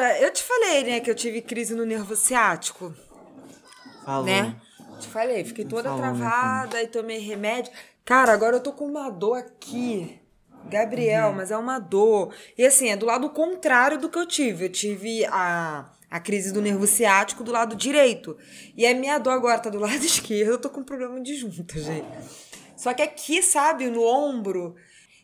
Cara, eu te falei, né, que eu tive crise no nervo ciático. Falou. Né? Te falei, fiquei toda Falou, né, travada e tomei remédio. Cara, agora eu tô com uma dor aqui. Gabriel, Uhum. mas é uma dor. E assim, é do lado contrário do que eu tive. Eu tive a, a crise do nervo ciático do lado direito. E a minha dor agora tá do lado esquerdo. Eu tô com problema de junta, gente. Só que aqui, sabe, no ombro.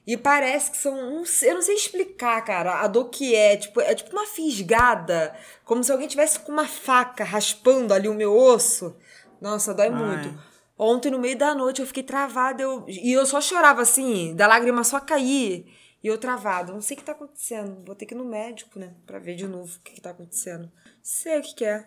E parece que são. sei- Eu não sei explicar, cara, a dor que é. Tipo, é tipo uma fisgada. Como se alguém tivesse com uma faca raspando ali o meu osso. Nossa, dói muito. Ontem, no meio da noite, eu fiquei travada. Eu, e eu só chorava assim, da lágrima só cair. E eu travada. Não sei o que tá acontecendo. Vou ter que ir no médico, né? Pra ver de novo o que, que tá acontecendo. Sei o que, que é.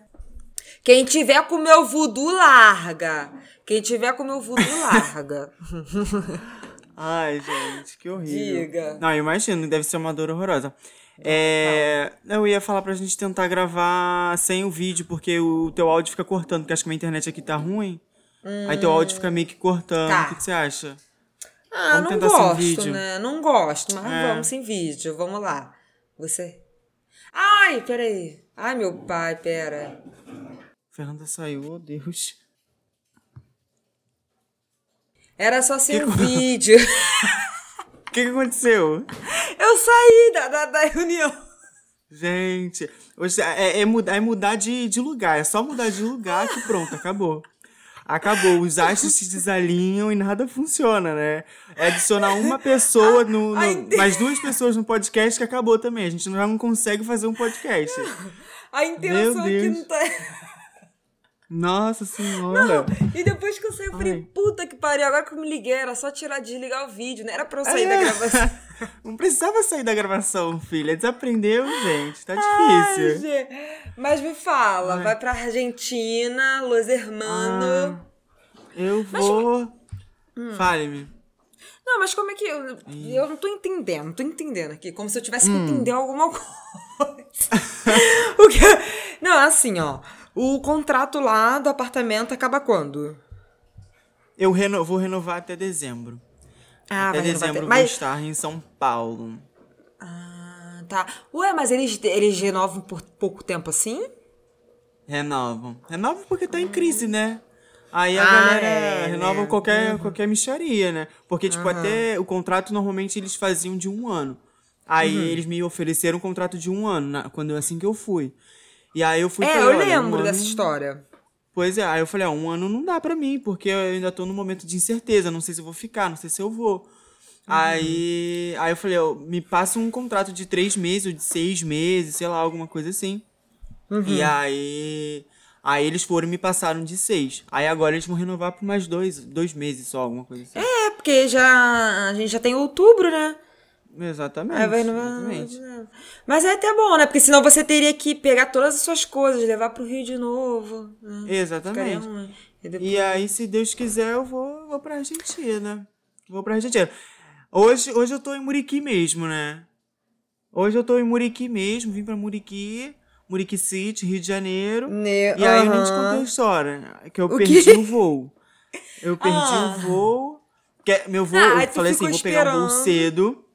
Quem tiver com o meu voodoo, larga. Quem tiver com o meu voodoo, larga. Ai, gente, que horrível. Diga. Não, eu imagino, deve ser uma dor horrorosa. É, eu ia falar pra gente tentar gravar sem o vídeo, porque o teu áudio fica cortando, porque acho que a minha internet aqui tá ruim. Aí teu áudio fica meio que cortando. Tá. O que, que você acha? Ah, Vamos não tentar sem gosto, né? Não gosto, mas É. vamos sem vídeo. Vamos lá. Você. Ai, peraí. Ai, meu pai, pera. Fernanda saiu, oh Deus. Era só sem Que co- vídeo. O que, que aconteceu? Eu saí da, da, da reunião. Gente, hoje é, é mudar, é mudar de, de lugar. É só mudar de lugar que pronto, acabou. Acabou. Os astros se desalinham e nada funciona, né? É adicionar uma pessoa no. no Ai, mais duas pessoas no podcast que acabou também. A gente já não consegue fazer um podcast. A interação Meu aqui Deus. não tá. Nossa senhora. E depois que eu saí, eu falei, Ai. puta que pariu, agora que eu me liguei, era só tirar, desligar o vídeo, não era pra eu sair É. da gravação. Não precisava sair da gravação, filha. Desaprendeu, gente. Tá Ai, difícil. gente. Mas me fala, vai pra Argentina, Los Hermanos. Ah, eu vou. Hum. Fale-me. Não, mas como é que. Eu, eu não tô entendendo, não tô entendendo aqui. Como se eu tivesse que Hum. entender alguma coisa. o que, não, assim, ó. O contrato lá do apartamento acaba quando? Eu reno- vou renovar até dezembro. Ah, até dezembro até- vou mas- estar em São Paulo. Ah, tá. Ué, mas eles, eles renovam por pouco tempo assim? Renovam. Renovam porque tá em crise, né? Aí a Ah, galera é, renova né? qualquer, qualquer micharia, né? Porque, tipo, até o contrato normalmente eles faziam de um ano. Aí Uhum. eles me ofereceram um contrato de um ano, na- quando assim que eu fui. E aí eu fui é, falei, eu olha, um lembro ano- dessa história. Pois é, aí eu falei, ó, um ano não dá pra mim, porque eu ainda tô num momento de incerteza, não sei se eu vou ficar, não sei se eu vou. Aí, aí eu falei, ó, me passa um contrato de três meses ou de seis meses, sei lá, alguma coisa assim. E aí, aí eles foram e me passaram de seis. Aí agora eles vão renovar por mais dois, dois meses só, alguma coisa assim. É, porque já. A gente já tem outubro, né? Exatamente. Aí vai renovar. exatamente. Mas é até bom, né? Porque senão você teria que pegar todas as suas coisas, levar pro Rio de novo. Né? Exatamente. E depois- E aí, se Deus quiser, eu vou, vou pra Argentina. Vou pra Argentina. Hoje, hoje eu tô em Muriqui mesmo, né? Hoje eu tô em Muriqui mesmo, vim pra Muriqui, Muriqui City, Rio de Janeiro. Ne- E aí eu nem te contei a história, que eu O perdi o voo. Eu perdi Ah. o voo. Que meu voo, Ah, eu falei assim, vou pegar um voo cedo.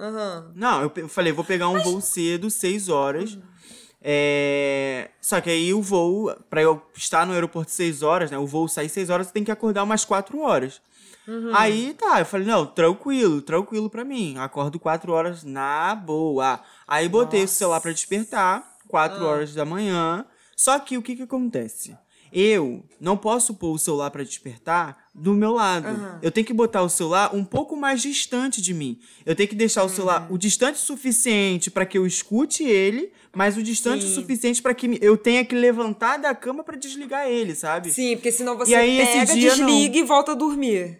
Aham. Não, eu falei, vou pegar um voo cedo, seis horas. É... Só que aí o voo, pra eu estar no aeroporto seis horas, né? O voo sair seis horas, você tem que acordar umas quatro horas. Aí tá, eu falei, não, tranquilo, tranquilo pra mim. Acordo quatro horas na boa. Aí botei o celular pra despertar, quatro horas da manhã. Só que o que que acontece? Eu não posso pôr o celular pra despertar do meu lado. Eu tenho que botar o celular um pouco mais distante de mim. Eu tenho que deixar o celular o distante suficiente pra que eu escute ele, mas o distante Sim. suficiente pra que eu tenha que levantar da cama pra desligar ele, sabe? Sim, porque senão você E aí, esse pega, dia, desliga e volta a dormir.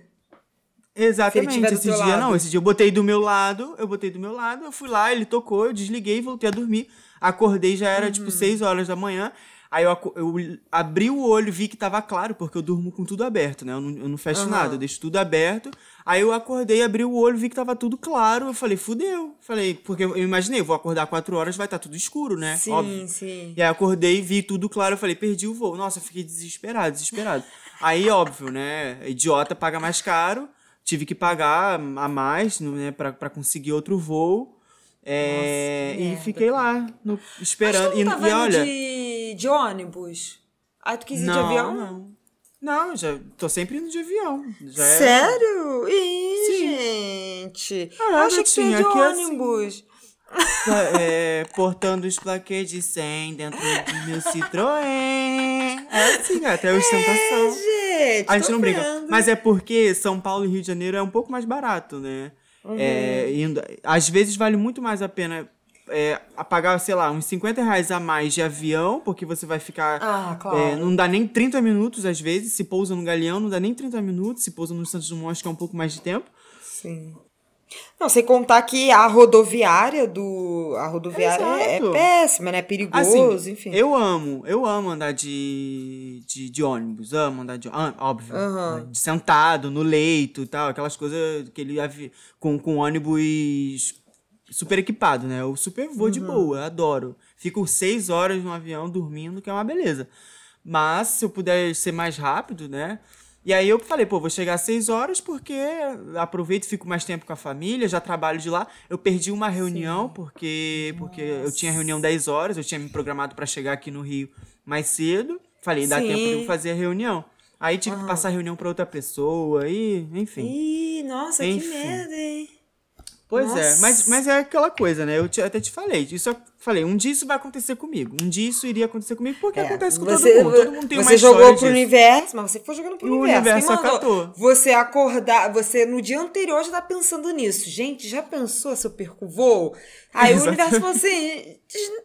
Exatamente. Esse dia lado. não, esse dia eu botei do meu lado, eu botei do meu lado, eu fui lá, ele tocou, eu desliguei, voltei a dormir. Acordei, já era Uhum. tipo 6 horas da manhã. Aí eu, eu abri o olho, vi que tava claro, porque eu durmo com tudo aberto, né? Eu não, eu não fecho Aham. nada, eu deixo tudo aberto. Aí eu acordei, abri o olho, vi que tava tudo claro. Eu falei, fudeu. Falei, porque eu imaginei, vou acordar 4 horas, vai estar tudo escuro, né? Sim, Óbvio. sim. E aí acordei, vi tudo claro, eu falei, perdi o voo. Nossa, fiquei desesperado, desesperado. aí, óbvio, né? Idiota paga mais caro. Tive que pagar a mais, né, pra, pra conseguir outro voo. É, Nossa, e merda, fiquei lá, no- Mas esperando. tu E, não tava e indo olha. de, de ônibus? Aí tu quis ir de não, avião? não. Não, já tô sempre indo de avião. Já é- Sério? Ih, Sim. gente. Ah, Eu achei que ia gatinha, de é assim. ônibus. é, portando os plaquês de 100 dentro do meu Citroën. É assim, gata, é ostentação. Gente, A gente não brinca. vendo. Mas é porque São Paulo e Rio de Janeiro é um pouco mais barato, né? Uhum. É, indo, às vezes vale muito mais a pena é, a pagar, sei lá, uns 50 reais a mais de avião, porque você vai ficar. Ah, claro. é, não dá nem 30 minutos, às vezes. Se pousa no Galeão, não dá nem 30 minutos. Se pousa no Santos Dumont, que é um pouco mais de tempo. Sim. Não, sem contar que a rodoviária do. A rodoviária é, é péssima, né? Perigoso, Assim, enfim. eu amo, eu amo andar de, de, de ônibus, amo andar de ônibus, óbvio, Aham. né, de sentado, no leito e tal, aquelas coisas que ele com, com ônibus super equipado, né? Eu super vou Uhum. de boa, adoro. Fico seis horas no avião dormindo, que é uma beleza. Mas se eu puder ser mais rápido, né? E aí eu falei, pô, vou chegar às seis horas porque aproveito fico mais tempo com a família, já trabalho de lá. Eu perdi uma reunião porque porque eu tinha reunião 10 horas, eu tinha me programado para chegar aqui no Rio mais cedo. Falei, dá Sim. tempo de eu fazer a reunião. Aí tive que passar a reunião para outra pessoa e, enfim. Ih, nossa, que Enfim. merda, hein? Pois é, Nossa. mas, mas é aquela coisa, né? Eu te- até te falei. Isso eu falei, um dia isso vai acontecer comigo. Um dia isso iria acontecer comigo, porque É, acontece com você, todo mundo. Todo mundo tem uma você jogou história pro universo, mas você foi jogando pro E o universo. universo Quem mandou acatou. Você acordar, você no dia anterior já tá pensando nisso. Gente, já pensou se eu perco o voo? Aí o Exatamente. universo falou assim: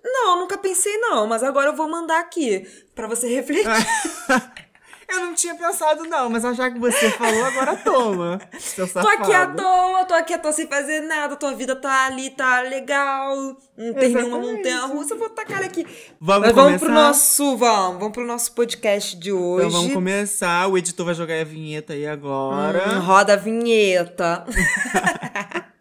não, nunca pensei não, mas agora eu vou mandar aqui pra você refletir. Eu não tinha pensado, não, mas já que você falou, agora toma. Seu Tô aqui à toa, tô aqui à toa sem fazer nada, tua vida tá ali, tá legal, não tem nenhuma montanha russa, eu vou tacar aqui. Vamos Mas vamos pro começar? nosso, vamos, vamos pro nosso podcast de hoje. Então vamos começar. O editor vai jogar a vinheta aí agora. Hum, roda a vinheta.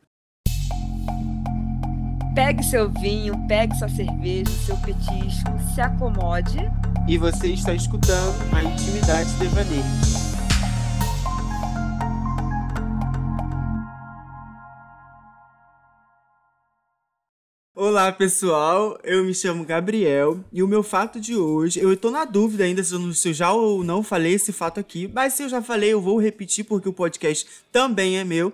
Pegue seu vinho, pegue sua cerveja, seu petisco, se acomode. E você está escutando a Intimidade Devaneio. Olá pessoal, eu me chamo Gabriel e o meu fato de hoje, eu tô na dúvida ainda se eu, não- se eu já ou não falei esse fato aqui, mas se eu já falei eu vou repetir porque o podcast também é meu.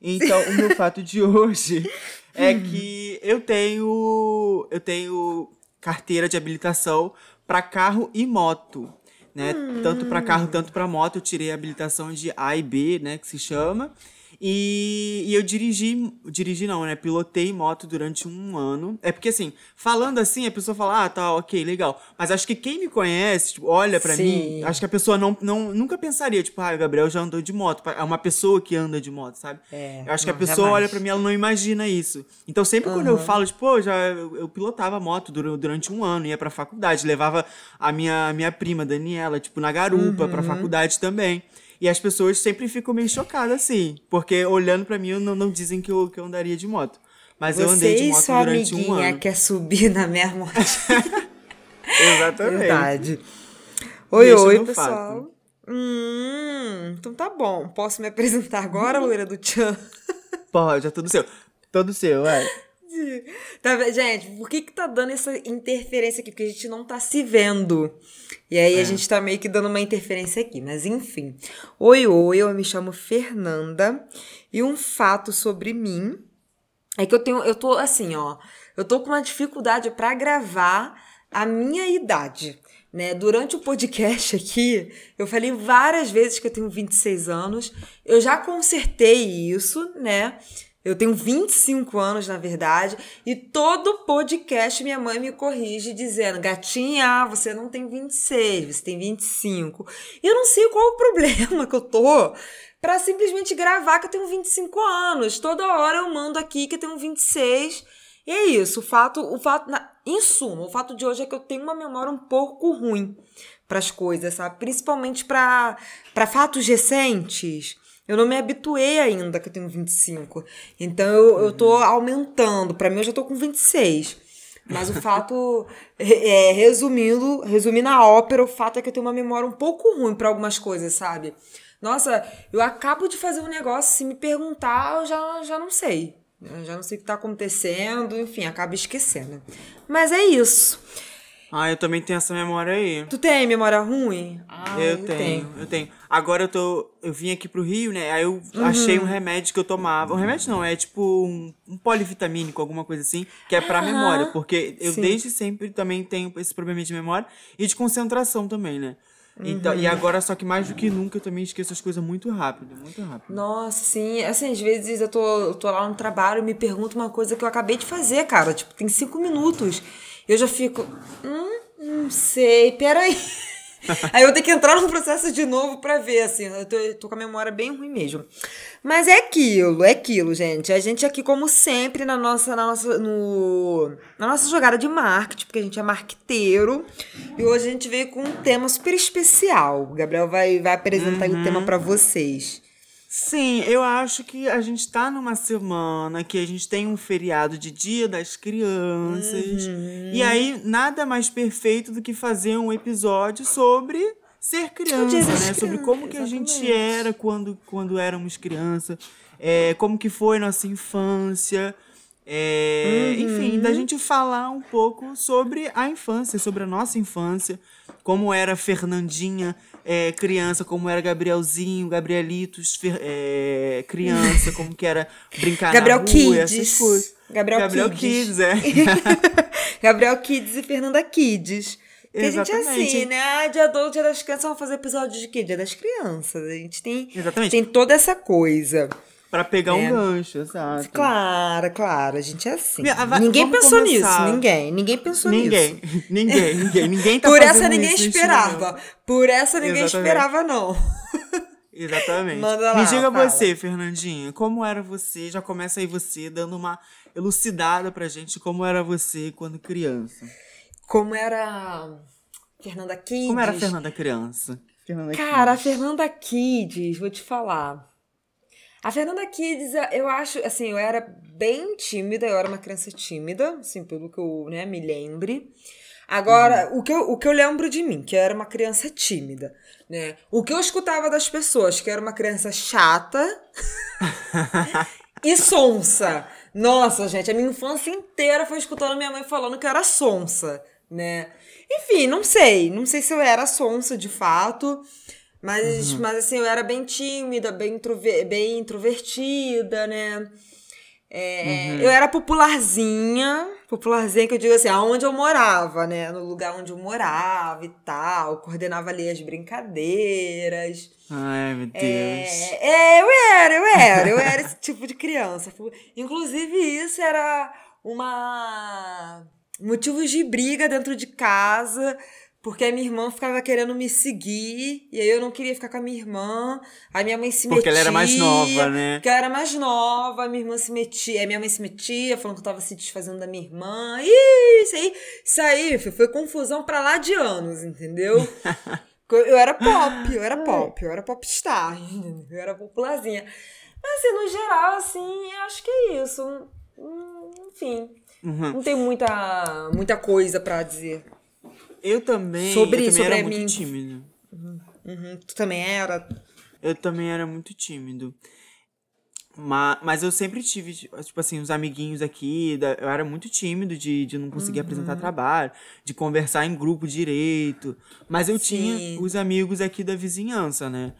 Então o meu fato de hoje é que eu tenho eu tenho carteira de habilitação para carro e moto, né? Tanto para carro, tanto para moto, eu tirei a habilitação de A e B, né, que se chama. E, e eu dirigi, dirigi não, né? Pilotei moto durante um ano. É porque assim, falando assim, a pessoa fala, ah, tá, ok, legal. Mas acho que quem me conhece, tipo, olha pra Sim. mim, acho que a pessoa não, não, nunca pensaria, tipo, ah, o Gabriel já andou de moto. É uma pessoa que anda de moto, sabe? É, eu acho que não, a pessoa jamais. olha pra mim, ela não imagina isso. Então sempre quando eu falo, tipo, pô, já eu, eu pilotava moto dura- durante um ano, ia pra faculdade, levava a minha, minha prima, Daniela, tipo, na garupa, Uhum. pra faculdade também. E as pessoas sempre ficam meio chocadas, assim. Porque olhando pra mim, não, não dizem que eu, que eu andaria de moto. Mas eu Você andei de moto durante um ano. quer subir na minha moto. Exatamente. Verdade. Oi, o oi, pessoal. fato. Hum, então tá bom. Posso me apresentar agora, loira do Tchan? Pode, é tudo seu. Todo seu, é. Tá? Gente, por que que tá dando essa interferência aqui? Porque a gente não tá se vendo. E aí É. a gente tá meio que dando uma interferência aqui. Mas enfim. Oi, oi, eu me chamo Fernanda. E um fato sobre mim é que eu tenho. Eu tô assim, ó. Eu tô com uma dificuldade pra gravar a minha idade. Né? Durante o podcast aqui, eu falei várias vezes que eu tenho 26 anos. Eu já consertei isso, né? Eu tenho 25 anos, na verdade, e todo podcast minha mãe me corrige dizendo: Gatinha, você não tem 26, você tem 25. E eu não sei qual o problema que eu tô pra simplesmente gravar que eu tenho 25 anos. Toda hora eu mando aqui que eu tenho 26. E é isso, o fato, o fato, na, em suma, o fato de hoje é que eu tenho uma memória um pouco ruim para as coisas, sabe? Principalmente para para fatos recentes. Eu não me habituei ainda que eu tenho 25. Então eu, eu tô aumentando. Para mim eu já tô com 26. Mas o fato, é, resumindo, resumindo a ópera, o fato é que eu tenho uma memória um pouco ruim para algumas coisas, sabe? Nossa, eu acabo de fazer um negócio, se me perguntar, eu já, já não sei. Eu já não sei o que tá acontecendo, enfim, acaba esquecendo. Mas é isso. Ah, eu também tenho essa memória aí. Tu tem memória ruim? Ah, eu, tenho, eu tenho. Agora eu tô. Eu vim aqui pro Rio, né? Aí eu achei um remédio que eu tomava. Um remédio não, é tipo um, um polivitamínico, alguma coisa assim, que é pra memória. Porque eu Sim. desde sempre também tenho esse problema de memória e de concentração também, né? Então, E agora, só que mais do que nunca, eu também esqueço as coisas muito rápido, muito rápido. Nossa, sim. Assim, às vezes eu tô, eu tô lá no trabalho e me pergunto uma coisa que eu acabei de fazer, cara. Tipo, tem cinco minutos. Eu já fico. Hum, não sei, peraí. Aí eu tenho que entrar no processo de novo pra ver, assim. Eu tô, eu tô com a memória bem ruim mesmo. Mas é aquilo, é aquilo, gente. A gente aqui, como sempre, na nossa, na nossa, no, na nossa jogada de marketing, porque a gente é marqueteiro. E hoje a gente veio com um tema super especial. O Gabriel vai, vai apresentar aí o tema pra vocês. Sim, eu acho que a gente tá numa semana que a gente tem um feriado de Dia das Crianças. E aí, nada mais perfeito do que fazer um episódio sobre ser criança, Dia né? das Sobre como que a gente exatamente. era quando, quando éramos criança, é, como que foi nossa infância. É, Enfim, da gente falar um pouco sobre a infância, sobre a nossa infância, como era Fernandinha é, criança, como era Gabrielzinho, Gabrielitos Fer- é, criança, como que era brincar Gabriel na rua, Kids. essas coisas. Gabriel Kids, Kids. é. Gabriel Kids e Fernanda Kids. Porque a gente é Exatamente. assim, né? Ah, dia do dia das crianças, vamos fazer episódio de quê? Dia das crianças. A gente tem, Exatamente. tem toda essa coisa. Pra pegar É. um gancho, exato. Claro, claro, a gente é assim. Vai- ninguém pensou começar. nisso, ninguém. Ninguém pensou Ninguém, nisso. ninguém, ninguém, ninguém tá Por essa ninguém isso, esperava. Por essa ninguém Exatamente. esperava, não. Exatamente. Manda lá, Me diga fala. você, Fernandinha, como era você? Já começa aí você dando uma elucidada pra gente como era você quando criança. Como era Fernanda Kids. Como era a Fernanda criança? Fernanda Cara, a Kids. Fernanda Kids, vou te falar. A Fernanda Kids, eu acho, assim, eu era bem tímida, eu era uma criança tímida, assim, pelo que eu né, me lembre. Agora, o, que eu, o que eu lembro de mim, que eu era uma criança tímida, né? O que eu escutava das pessoas, que eu era uma criança chata e sonsa. Nossa, gente, a minha infância inteira foi escutando minha mãe falando que eu era sonsa, né? Enfim, não sei. Não sei se eu era sonsa de fato. Mas, mas assim, eu era bem tímida, bem, introver- bem introvertida, né? É, Eu era popularzinha, popularzinha que eu digo assim, aonde eu morava, né? No lugar onde eu morava e tal, coordenava ali as brincadeiras. Ai, meu Deus. É, é, eu era, eu era, eu era esse tipo de criança. Inclusive, isso era uma motivos de briga dentro de casa, porque a minha irmã ficava querendo me seguir, e aí eu não queria ficar com a minha irmã. A minha mãe se Porque metia. ela era mais nova, né? Porque ela era mais nova, a minha irmã se metia, a minha mãe se metia, falando que eu tava se desfazendo da minha irmã. Ih, isso aí, isso aí, filho, foi confusão pra lá de anos, entendeu? Eu era pop, eu era pop, eu era popstar, eu era popularzinha. Mas assim, no geral, assim, eu acho que é isso. Hum, Enfim, Uhum. não tem muita, muita coisa pra dizer. Eu também, Sobre- eu também sobre era a muito mim. tímido. Uhum, Tu também era? Eu também era muito tímido. Mas, mas eu sempre tive, tipo assim, os amiguinhos aqui. da- eu era muito tímido de, de não conseguir Uhum. apresentar trabalho, de conversar em grupo direito. Mas eu Sim. tinha os amigos aqui da vizinhança, né?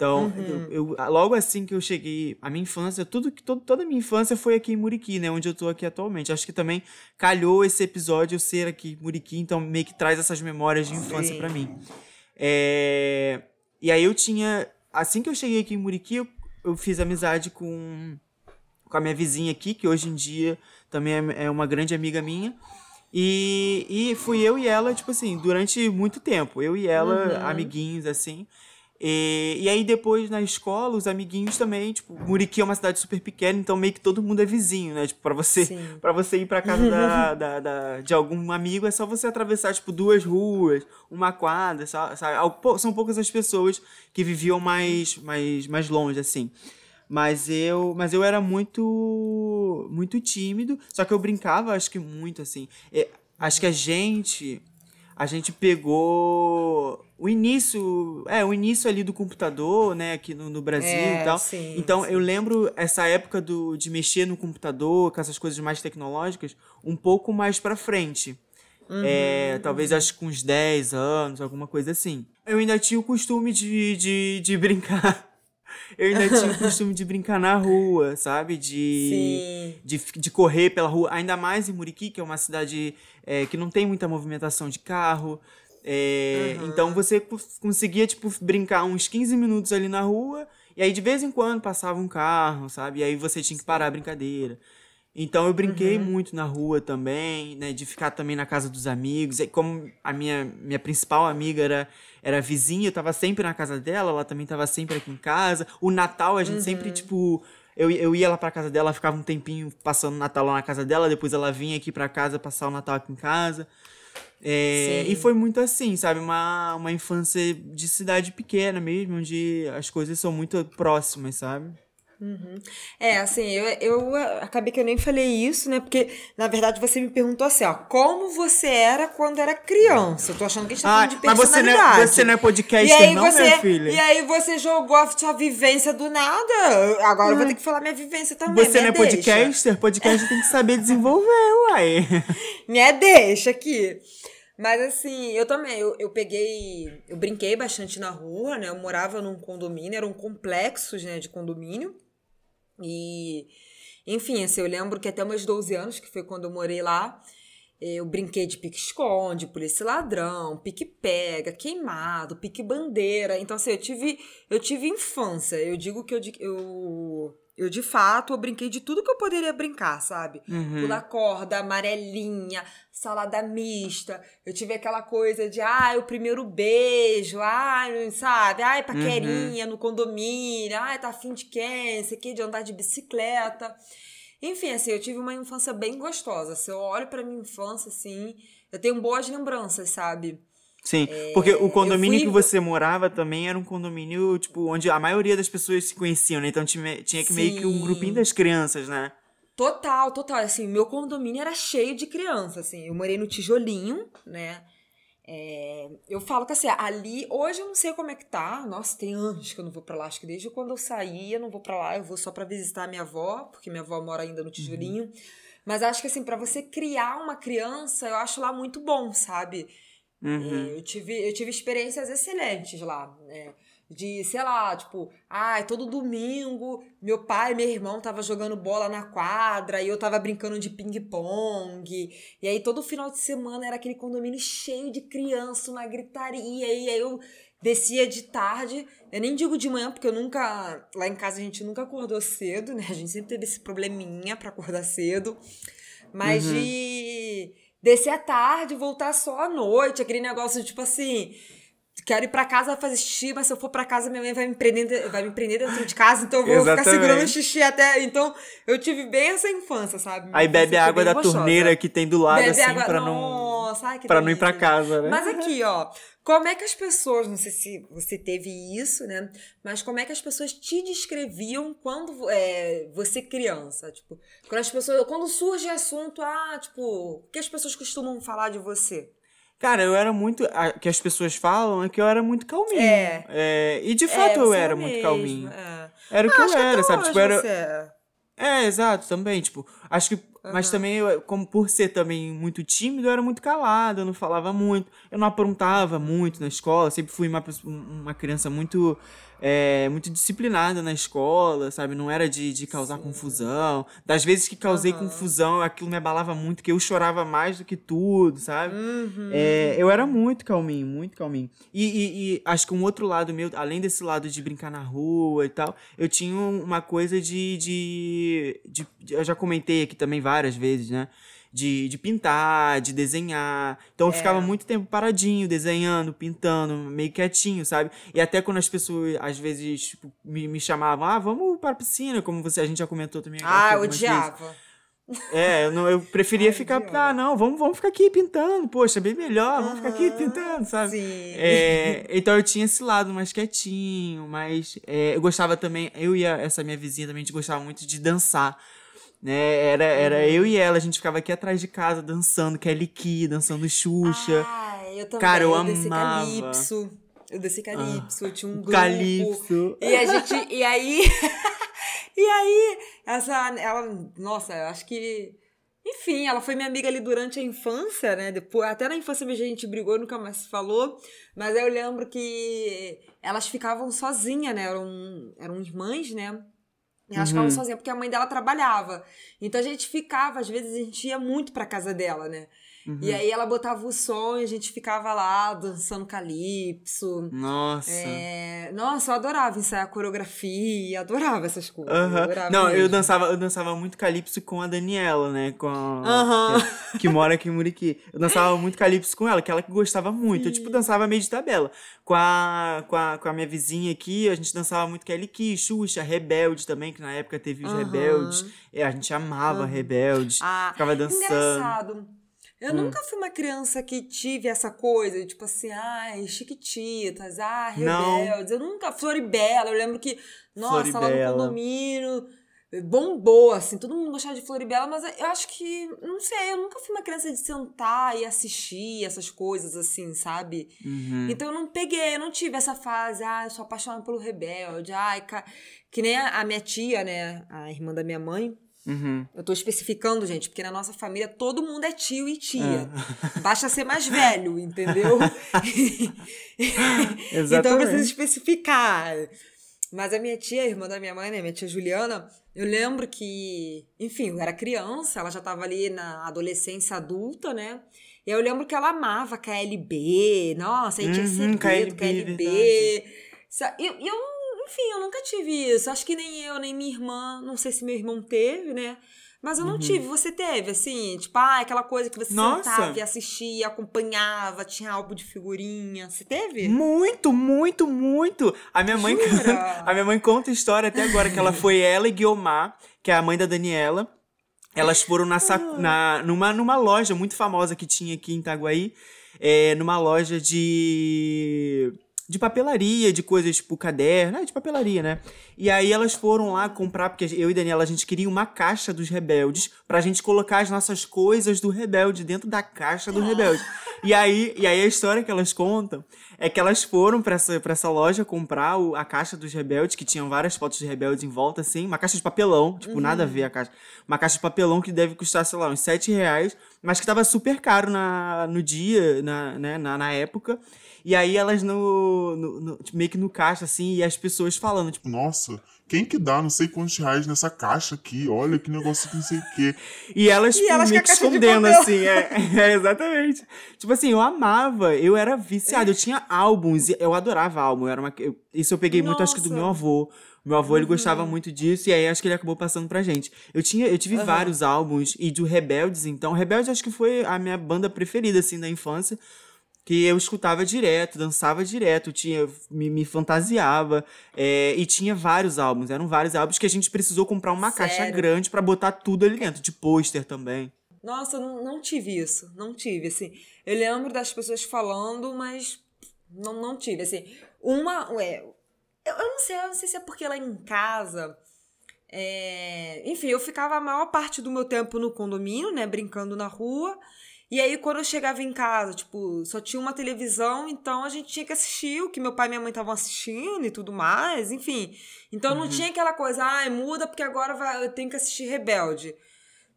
Então, Uhum. eu, eu- logo assim que eu cheguei, a minha infância, tudo que todo, toda a minha infância foi aqui em Muriqui, né? Onde eu tô aqui atualmente. Acho que também calhou esse episódio eu ser aqui em Muriqui, então meio que traz essas memórias de infância pra mim. É, E aí eu tinha. Assim que eu cheguei aqui em Muriqui, eu, eu fiz amizade com, com a minha vizinha aqui, que hoje em dia também é, é uma grande amiga minha. E, e fui eu e ela, tipo assim, durante muito tempo. Eu e ela, Uhum. amiguinhos, assim. E, e aí depois na escola, os amiguinhos também, tipo, Muriqui é uma cidade super pequena, então meio que todo mundo é vizinho, né? Tipo, pra você, pra você ir pra casa da, da- da- de algum amigo, é só você atravessar, tipo, duas ruas, uma quadra, sa- sabe? São poucas as pessoas que viviam mais, mais, mais longe, assim. Mas eu, mas eu era muito, muito tímido, só que eu brincava, acho que muito, assim. É, acho que a gente, a gente pegou o início, é, o início ali do computador, né, aqui no, no Brasil É, e tal. sim, então sim. eu lembro essa época do, de mexer no computador, com essas coisas mais tecnológicas, um pouco mais pra frente. Uhum, É, talvez acho que com uns 10 anos, alguma coisa assim. Eu ainda tinha o costume de, de, de brincar. Eu ainda tinha o costume de brincar na rua, sabe? De, de, de correr pela rua, ainda mais em Muriqui, que é uma cidade é, que não tem muita movimentação de carro. É, Então você co- conseguia, tipo, brincar uns 15 minutos ali na rua, e aí de vez em quando passava um carro, sabe? E aí você tinha que parar a brincadeira. Então eu brinquei muito na rua também, né? De ficar também na casa dos amigos. E como a minha, minha principal amiga era, era vizinha, eu tava sempre na casa dela, ela também tava sempre aqui em casa. O Natal a gente sempre, tipo. Eu, eu ia lá pra casa dela, ficava um tempinho passando o Natal lá na casa dela, depois ela vinha aqui pra casa passar o Natal aqui em casa. É, e foi muito assim, sabe? Uma, uma infância de cidade pequena mesmo, onde as coisas são muito próximas, sabe? É, assim, eu, eu acabei que eu nem falei isso, né? Porque, na verdade, você me perguntou assim, ó, como você era quando era criança? Eu tô achando que a gente tá Ah, falando de mas você não, é, personalidade. você não é E podcaster, aí, não, você, minha filha? e aí você jogou a sua vivência do nada. Agora eu vou ter que falar minha vivência também. Você não é deixa. podcaster? Podcaster tem que saber desenvolver, uai. Me deixa aqui. Mas assim, eu também, eu, eu peguei, eu brinquei bastante na rua, né? Eu morava num condomínio, eram complexos, né, de condomínio. E, enfim, assim, eu lembro que até meus 12 anos, que foi quando eu morei lá, eu brinquei de pique-esconde, polícia ladrão, pique-pega, queimado, pique-bandeira. Então, assim, eu tive, eu tive infância. Eu digo que eu, eu, eu, de fato, eu brinquei de tudo que eu poderia brincar, sabe? Uhum. Pular corda, amarelinha, salada mista. Eu tive aquela coisa de, ai, o primeiro beijo, ai, sabe? Ai, paquerinha no condomínio, ai, tá afim de quem? Sei que, de andar de bicicleta. Enfim, assim, eu tive uma infância bem gostosa. Se eu olho pra minha infância, assim, eu tenho boas lembranças, sabe? Sim, porque o condomínio É, fui- que você morava também era um condomínio, tipo, onde a maioria das pessoas se conheciam, né? Então tinha, tinha que meio que um Sim. grupinho das crianças, né? Total, total. Assim, meu condomínio era cheio de criança, assim. Eu morei no tijolinho, né? É, eu falo que assim, ali, hoje eu não sei como é que tá. Nossa, tem anos que eu não vou pra lá. Acho que desde quando eu saí, eu não vou pra lá. Eu vou só pra visitar a minha avó, porque minha avó mora ainda no tijolinho. Mas acho que assim, pra você criar uma criança, eu acho lá muito bom, sabe? Uhum. É, eu, tive, eu tive experiências excelentes lá, né? De, sei lá, tipo, ai, todo domingo meu pai e meu irmão tava jogando bola na quadra e eu tava brincando de ping-pong. E aí todo final de semana era aquele condomínio cheio de criança, uma gritaria. E aí eu descia de tarde, eu nem digo de manhã, porque eu nunca. Lá em casa a gente nunca acordou cedo, né? A gente sempre teve esse probleminha pra acordar cedo. Mas de descer à tarde, voltar só à noite, aquele negócio de tipo assim. Quero ir pra casa fazer xixi, mas se eu for pra casa, minha mãe vai me prender, vai me prender dentro de casa, então eu vou ficar Exatamente. segurando o xixi até. Então, eu tive bem essa infância, sabe? Minha Aí bebe a água da torneira que tem do lado, Bebe assim, água- pra não, Nossa, ai, pra não ir pra casa, né? Mas aqui, ó, como é que as pessoas, não sei se você teve isso, né? Mas como é que as pessoas te descreviam quando é, você criança? Tipo, quando as pessoas. Quando surge assunto, ah, tipo, o que as pessoas costumam falar de você? Cara, eu era muito. A que as pessoas falam é que eu era muito calminho. É. É, e de fato É, eu você era mesmo, muito calminho. É. Era o que Ah, eu era, sabe? Tipo, era. você é. É, exato, também, tipo, acho que. Mas também, eu, como por ser também muito tímido, eu era muito calado, eu não falava muito, eu não aprontava muito na escola, sempre fui uma, uma criança muito. É, muito disciplinada na escola, sabe? Não era de, de causar confusão. Das vezes que causei confusão, aquilo me abalava muito, que eu chorava mais do que tudo, sabe? Uhum. É, eu era muito calminho, muito calminho. E, e- e acho que um outro lado meu, além desse lado de brincar na rua e tal, eu tinha uma coisa de. de, de- de- eu já comentei aqui também várias vezes, né? De, de pintar, de desenhar. Então eu ficava muito tempo paradinho, desenhando, pintando, meio quietinho, sabe? E até quando as pessoas, às vezes, tipo, me, me chamavam, ah, vamos para a piscina, como você, a gente já comentou também. Ah, eu algumas vezes. odiava. É, eu, não, eu preferia ficar. odiava. Ah, não, vamos, vamos ficar aqui pintando. Poxa, bem melhor, vamos ficar aqui pintando, sabe? Sim. É, então eu tinha esse lado mais quietinho, mas é, eu gostava também. Eu e a- essa minha vizinha também, a gente gostava muito de dançar. Né? Era, era Uhum. eu e ela, a gente ficava aqui atrás de casa dançando Kelly Key, dançando Xuxa. Ah, eu eu também. Cara, eu desci amava. Calypso. Eu desci Calypso, eu tinha um grupo. Calypso. E a gente. E aí. e aí, essa. Ela. Nossa, eu acho que. Enfim, ela foi minha amiga ali durante a infância, né? Depois, até na infância a gente brigou, nunca mais se falou. Mas eu lembro que elas ficavam sozinhas, né? Eram, eram irmãs, né? E elas ficavam sozinhas porque a mãe dela trabalhava. Então a gente ficava, às vezes a gente ia muito pra casa dela, né? E aí ela botava o som e a gente ficava lá dançando calypso. Nossa. É, Nossa, eu adorava ensaiar coreografia, adorava essas coisas. Aham. adorava Não, eu dançava, eu dançava muito calypso com a Daniela, né? Com a, Aham. que, que mora aqui em Muriqui. Eu dançava muito calypso com ela, que ela que gostava muito. Eu, tipo, dançava meio de tabela. Com a, com, a, com a minha vizinha aqui, a gente dançava muito Kelly Key, Xuxa, Rebelde também, que na época teve os. Rebeldes. E a gente amava Rebeldes. Ah, ficava dançando. Engraçado. Eu Hum. nunca fui uma criança que tive essa coisa, tipo assim, ai, chiquititas, ah, Não. rebeldes. Eu nunca. Floribela, eu lembro que, nossa, lá no Floribela. condomínio bombou, assim, todo mundo gostava de Floribela, mas eu acho que, não sei, eu nunca fui uma criança de sentar e assistir essas coisas, assim, sabe? Uhum. Então eu não peguei, eu não tive essa fase, ah, eu sou apaixonada pelo rebelde, ai, que nem a, a minha tia, né, a irmã da minha mãe. Uhum. Eu tô especificando, gente, porque na nossa família todo mundo é tio e tia. É. Basta ser mais velho, entendeu? então eu preciso especificar. Mas a minha tia, a irmã da minha mãe, né, minha tia Juliana, eu lembro que, enfim, eu era criança, ela já tava ali na adolescência adulta, né? E eu lembro que ela amava KLB, nossa, aí tinha Uhum, CD do KLB, KLB. E eu, e eu, enfim, eu nunca tive isso. Acho que nem eu, nem minha irmã. Não sei se meu irmão teve, né? Mas eu não tive. Você teve, assim? Tipo, ah, aquela coisa que você Uhum. Nossa. sentava e assistia, acompanhava, tinha álbum de figurinha. Você teve? Muito, muito, muito. A minha mãe, a minha mãe conta a história até agora que ela foi ela e Guiomar, que é a mãe da Daniela. Elas foram na, Ah. na numa, numa loja muito famosa que tinha aqui em Itaguaí, é, numa loja de de papelaria, de coisas tipo caderno, é, de papelaria, né? E aí elas foram lá comprar, porque eu e Daniela, a gente queria uma caixa dos rebeldes pra gente colocar as nossas coisas do rebelde dentro da caixa do rebelde. E aí, e aí a história que elas contam é que elas foram pra essa, pra essa loja comprar o- a caixa dos rebeldes, que tinham várias fotos de rebeldes em volta, assim, uma caixa de papelão, tipo, nada a ver a caixa. Uma caixa de papelão que deve custar, sei lá, uns 7 reais, mas que tava super caro na, no dia, na, né, na, na época. E aí elas no, no- no- tipo, meio que no caixa, assim, e as pessoas falando, tipo, Nossa, quem que dá não sei quantos reais nessa caixa aqui? Olha que negócio que não sei o quê. E elas, E tipo, elas meio a que escondendo, assim. É, é, exatamente. Tipo assim, eu amava, eu era viciado, eu tinha álbuns, e eu adorava álbum. Eu era uma, eu- isso eu peguei muito, acho que do Nossa. meu avô. Meu avô, ele gostava muito disso, e aí acho que ele acabou passando pra gente. Eu, tinha, eu tive vários álbuns, e do Rebeldes, então. Rebeldes acho que foi a minha banda preferida, assim, da infância. Que eu escutava direto, dançava direto, tinha, me, me fantasiava. é, e tinha vários álbuns, eram vários álbuns que a gente precisou comprar uma caixa Sério? grande pra botar tudo ali dentro, de pôster também. Nossa, eu não, não tive isso. Não tive, assim. Eu lembro das pessoas falando, mas não, não tive, assim. Uma, ué, eu, eu não sei, eu não sei se é porque lá em casa... é, Enfim, eu ficava a maior parte do meu tempo no condomínio, né? Brincando na rua. E aí, quando eu chegava em casa, tipo, só tinha uma televisão, então a gente tinha que assistir o que meu pai e minha mãe estavam assistindo e tudo mais, enfim. Então não tinha aquela coisa, ai, muda porque agora vai, eu tenho que assistir Rebelde.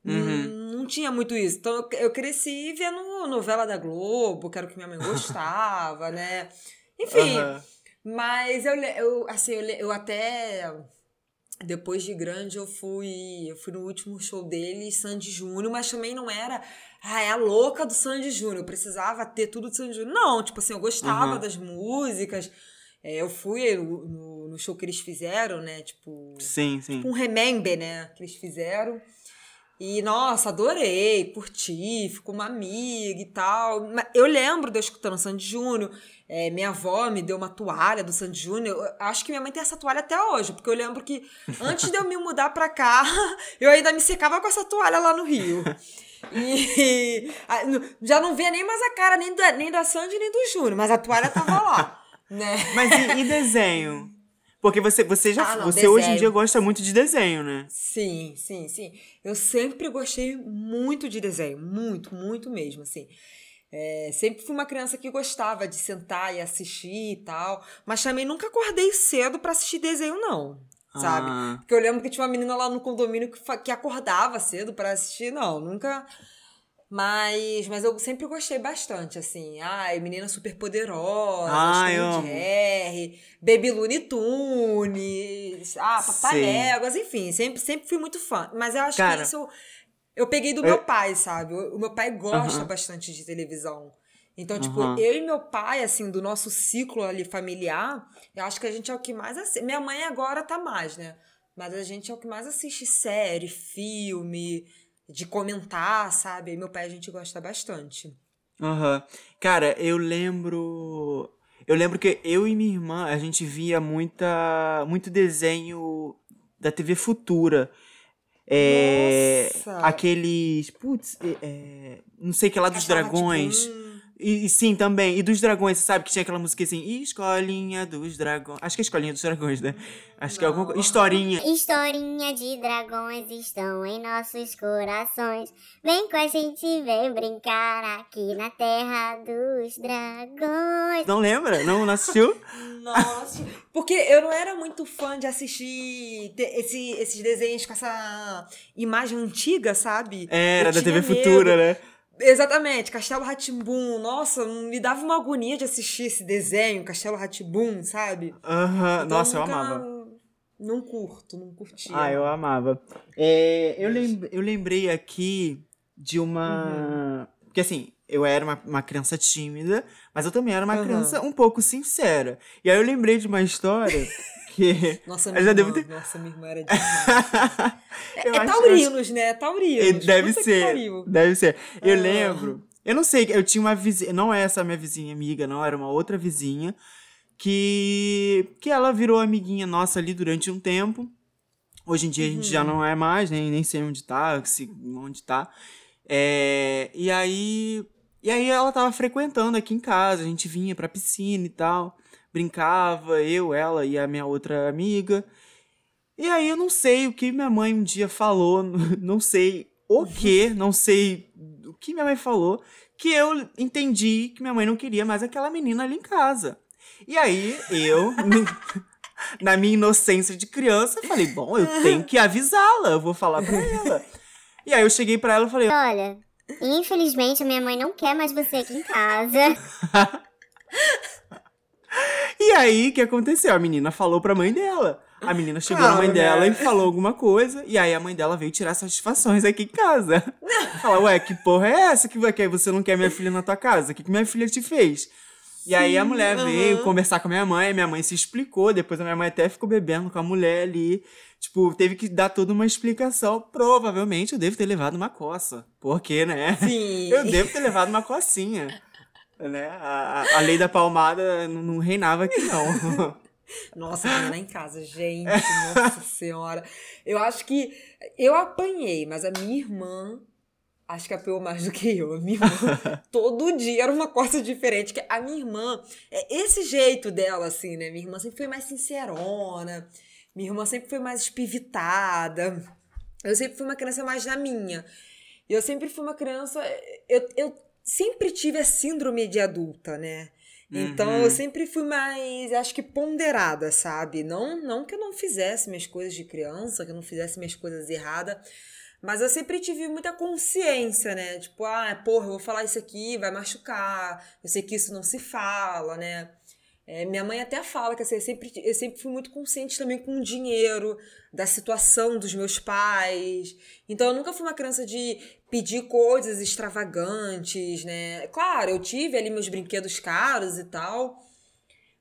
Hum, Não tinha muito isso. Então eu- cresci vendo novela da Globo, que era o que minha mãe gostava, né? Enfim, Aham. mas eu, eu assim, eu, eu até depois de grande eu fui, eu fui no último show dele, Sandy Júnior, mas também não era, ah, é a louca do Sandy Júnior, eu precisava ter tudo do Sandy Júnior. Não, tipo assim, eu gostava Aham. das músicas. É, eu fui no, no- show que eles fizeram, né? Tipo, Sim, sim. um remember, né? Que eles fizeram. E, nossa, adorei, curti, ficou uma amiga e tal. Eu lembro de eu escutando Sandy Júnior. É, minha avó me deu uma toalha do Sandy Júnior. Acho que minha mãe tem essa toalha até hoje, porque eu lembro que antes de eu me mudar pra cá, eu ainda me secava com essa toalha lá no Rio. E já não via nem mais a cara nem da, nem da Sandy nem do Júnior, mas a toalha tava lá, né? Mas e, e desenho? Porque você, você já. Ah, não, você hoje em desenho. dia gosta muito de desenho, né? Sim, sim, sim. Eu sempre gostei muito de desenho, muito, muito mesmo, assim. É, sempre fui uma criança que gostava de sentar e assistir e tal. Mas também nunca acordei cedo pra assistir desenho, não. Sabe? Ah. Porque eu lembro que tinha uma menina lá no condomínio que, que acordava cedo pra assistir. Não, nunca. Mas, mas eu sempre gostei bastante, assim. Ai, menina super poderosa, amo. Jerry, Baby Looney Tunes, ah. Papaléguas, enfim, sempre, sempre fui muito fã. Mas eu acho Cara, que isso eu, peguei do eu- meu pai, sabe? O, meu pai gosta Aham. bastante de televisão. Então, tipo, Aham. eu e meu pai, assim, do nosso ciclo ali familiar, eu acho que a gente é o que mais assiste. Minha mãe agora tá mais, né? Mas a gente é o que mais assiste série, filme, de comentar, sabe? E meu pai a gente gosta bastante. Aham. Cara, eu lembro. Eu lembro que eu e minha irmã, a gente via muita, muito desenho da TV Futura. É, Nossa! aqueles. Putz, é, é, não sei o que lá dos dragões. Rá-Tim-Bum. E, e sim, também. E dos dragões, você sabe que tinha aquela música assim, Escolinha dos Dragões. Acho que é Escolinha dos Dragões, né? Acho que é alguma Não. coisa. Historinha. Historinha de dragões estão em nossos corações. Vem com a gente, vem brincar aqui na terra dos dragões. Não lembra? Não, não assistiu? Nossa, porque eu não era muito fã de assistir esse- esses desenhos com essa imagem antiga, sabe? Era da TV medo. Futura, né? Exatamente, Castelo Ratimbum. Nossa, me dava uma agonia de assistir esse desenho, Castelo Ratimbum, sabe? Aham. Então, Nossa, eu nunca- amava. Não curto, não curtia. Ah, eu amava. É, eu, lem- eu lembrei aqui de uma. Porque assim, eu era uma, uma criança tímida, mas eu também era uma Aham. criança um pouco sincera. E aí eu lembrei de uma história que. Nossa, eu minha já irmã, devo ter. nossa, minha irmã era demais. Eu é taurinos, né? É É, taurinos. Deve Puta ser. Deve ser. Eu Ah. lembro. Eu não sei, eu tinha uma vizinha. Não é essa minha vizinha amiga, não, era uma outra vizinha. Que. Que ela virou amiguinha nossa ali durante um tempo. Hoje em dia a gente Uhum. já não é mais, nem, nem sei onde tá, se, onde tá. É, e aí. E aí ela tava frequentando aqui em casa, a gente vinha pra piscina e tal. Brincava, eu, ela e a minha outra amiga. E aí eu não sei o que minha mãe um dia falou, não sei o que, não sei o que minha mãe falou, que eu entendi que minha mãe não queria mais aquela menina ali em casa. E aí eu, na minha inocência de criança, falei, bom, eu tenho que avisá-la, eu vou falar pra ela. E aí eu cheguei pra ela e falei, Olha, infelizmente a minha mãe não quer mais você aqui em casa. E aí, o que aconteceu? A menina falou pra mãe dela. A menina chegou Claro, na mãe né? dela e falou alguma coisa. E aí a mãe dela veio tirar satisfações aqui em casa. Fala, ué, que porra é essa que vai- você não quer minha filha na tua casa? O que, que minha filha te fez? E aí a mulher aham. veio conversar com a minha mãe, minha mãe se explicou, depois a minha mãe até ficou bebendo com a mulher ali. Tipo, teve que dar toda uma explicação. Provavelmente eu devo ter levado uma coça. Porque, né? Sim. Eu devo ter levado uma cocinha. Né? A, a- lei da palmada não, reinava aqui, não. Nossa, menina em casa, gente, nossa senhora. Eu acho que eu apanhei, mas a minha irmã acho que apanhou mais do que eu. A minha irmã, todo dia era uma coisa diferente. Que a minha irmã, é esse jeito dela, assim, né? Minha irmã sempre foi mais sincerona, minha irmã sempre foi mais espivitada. Eu sempre fui uma criança mais na minha. Eu sempre fui uma criança. Eu, eu sempre tive a síndrome de adulta, né? Então Uhum. eu sempre fui mais, acho que ponderada, sabe? Não, não que eu não fizesse minhas coisas de criança, que eu não fizesse minhas coisas erradas, mas eu sempre tive muita consciência, né? Tipo, ah, porra, eu vou falar isso aqui, vai machucar. Eu sei que isso não se fala, né? É, minha mãe até fala que assim, eu, sempre, eu sempre fui muito consciente também com o dinheiro, da situação dos meus pais. Então eu nunca fui uma criança de pedir coisas extravagantes, né? Claro, eu tive ali meus brinquedos caros e tal.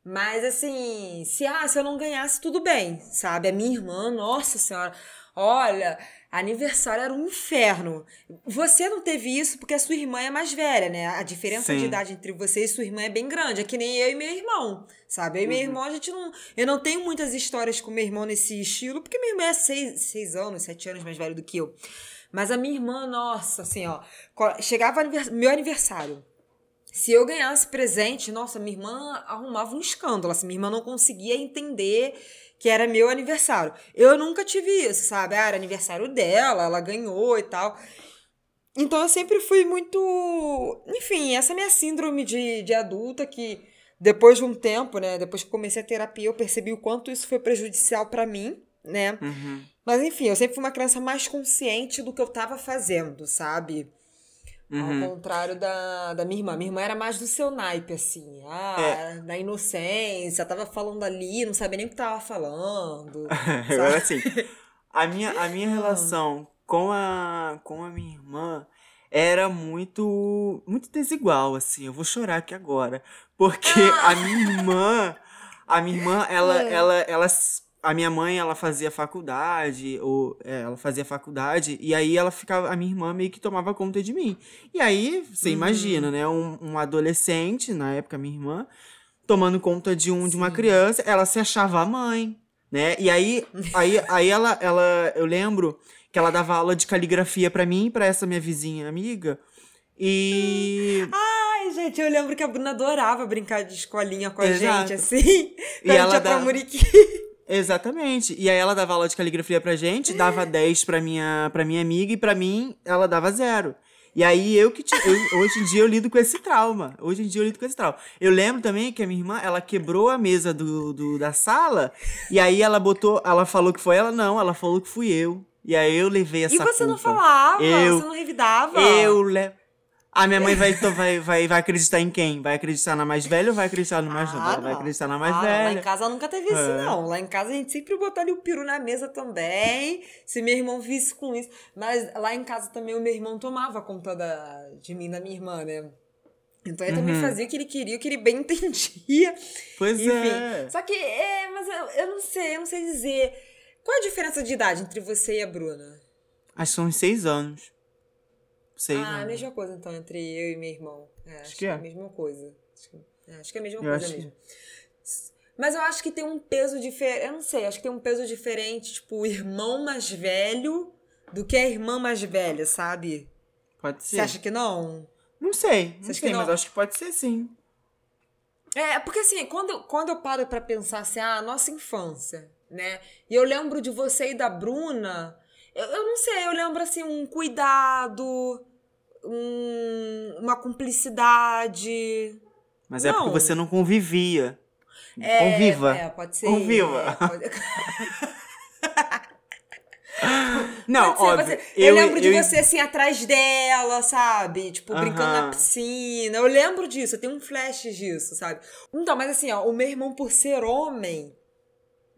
Mas assim, se, ah, se eu não ganhasse, tudo bem, sabe? A minha irmã, nossa senhora, olha, aniversário era um inferno. Você não teve isso porque a sua irmã é mais velha, né? A diferença de Sim. idade entre você e sua irmã é bem grande. É que nem eu e meu irmão, sabe? Eu e meu irmão, a gente não. Eu não tenho muitas histórias com meu irmão nesse estilo, porque meu irmão é seis, seis anos, sete anos mais velho do que eu. Mas a minha irmã, nossa, assim, ó. Chegava anivers- meu aniversário. Se eu ganhasse presente, nossa, minha irmã arrumava um escândalo. Assim, minha irmã não conseguia entender que era meu aniversário. Eu nunca tive isso, sabe? Ah, era aniversário dela, ela ganhou e tal. Então eu sempre fui muito. Enfim, essa minha síndrome de, de adulta que depois de um tempo, né? Depois que comecei a terapia, eu percebi o quanto isso foi prejudicial para mim, né? Uhum. Mas enfim, eu sempre fui uma criança mais consciente do que eu tava fazendo, sabe? Uhum. Ao contrário da, da minha irmã. Minha irmã era mais do seu naipe, assim. Ah, da inocência, tava falando ali, não sabia nem o que tava falando. Agora assim, a minha, a minha Ah. relação com a, com a minha irmã era muito muito desigual, assim. Eu vou chorar aqui agora. Porque Ah. a minha irmã, a minha irmã, ela, É. ela, ela, a minha mãe, ela fazia faculdade, ou é, ela fazia faculdade, e aí ela ficava, a minha irmã meio que tomava conta de mim. E aí, você Uhum. imagina, né? Um, um adolescente, na época, minha irmã, tomando conta de um de uma criança, ela se achava a mãe, né? E aí, aí, aí ela, ela, eu lembro que ela dava aula de caligrafia pra mim e pra essa minha vizinha amiga. E Ai, gente, eu lembro que a Bruna adorava brincar de escolinha com a Exato. gente, assim. E Quando ela ia pra Muriqui. exatamente. E aí ela dava aula de caligrafia pra gente, dava 10 pra minha para minha amiga e pra mim ela dava zero. E aí eu que eu- hoje em dia eu lido com esse trauma. Hoje em dia eu lido com esse trauma. Eu lembro também que a minha irmã, ela quebrou a mesa do, do- da sala e aí ela botou, ela falou que foi ela não, ela falou que fui eu. E aí eu levei essa E você não culpa. falava, Eu- você não revidava. Eu le... A minha mãe vai, vai, vai, vai acreditar em quem? Vai acreditar na mais velha ou vai acreditar no mais Ah, novo? Vai acreditar na mais Ah, não, Lá velha. em casa nunca teve isso, É. não. Lá em casa a gente sempre botou ali o peru na mesa também. Se meu irmão visse com isso. Mas lá em casa também o meu irmão tomava conta da, de mim da minha irmã, né? Então ele também Uhum. fazia o que ele queria, o que ele bem entendia. Pois Enfim. é. Só que, é, mas eu, eu não sei, eu não sei dizer. Qual é a diferença de idade entre você e a Bruna? Acho que são uns seis anos. Seis ah, a anos. mesma coisa então entre eu e meu irmão. É, acho, que é. a mesma coisa. Acho que é, acho que é a mesma Eu coisa acho que- mesmo. Mas eu acho que tem um peso diferente. Eu não sei, acho que tem um peso diferente, tipo, o irmão mais velho do que a irmã mais velha, sabe? Pode ser. Você acha que não? Não sei, não Você acha sei, mas acho que pode ser sim. É, porque assim, quando, quando eu paro pra pensar assim, ah, a nossa infância, né? E eu lembro de você e da Bruna, eu, eu não sei, eu lembro assim, um cuidado, um- uma cumplicidade. Mas é Não. porque você não convivia. É, Conviva. É, pode ser. Conviva. é, pode- Não, ser, óbvio. ser. Eu, lembro de eu- você assim atrás dela, sabe? Tipo, brincando na piscina. Eu lembro disso, eu tenho um flash disso, sabe? Então, mas assim, ó, o meu irmão, por ser homem,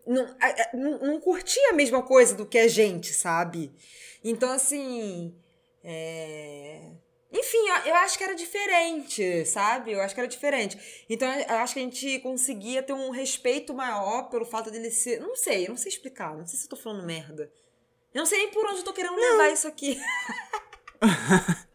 não, a- a- não, não curtia a mesma coisa do que a gente, sabe? Então, assim. É, Enfim, eu- eu acho que era diferente, sabe? Eu acho que era diferente. Então, eu acho que a gente conseguia ter um respeito maior pelo fato dele ser. Não sei, eu não sei explicar. Não sei se eu tô falando merda. Eu não sei nem por onde eu tô querendo levar isso aqui.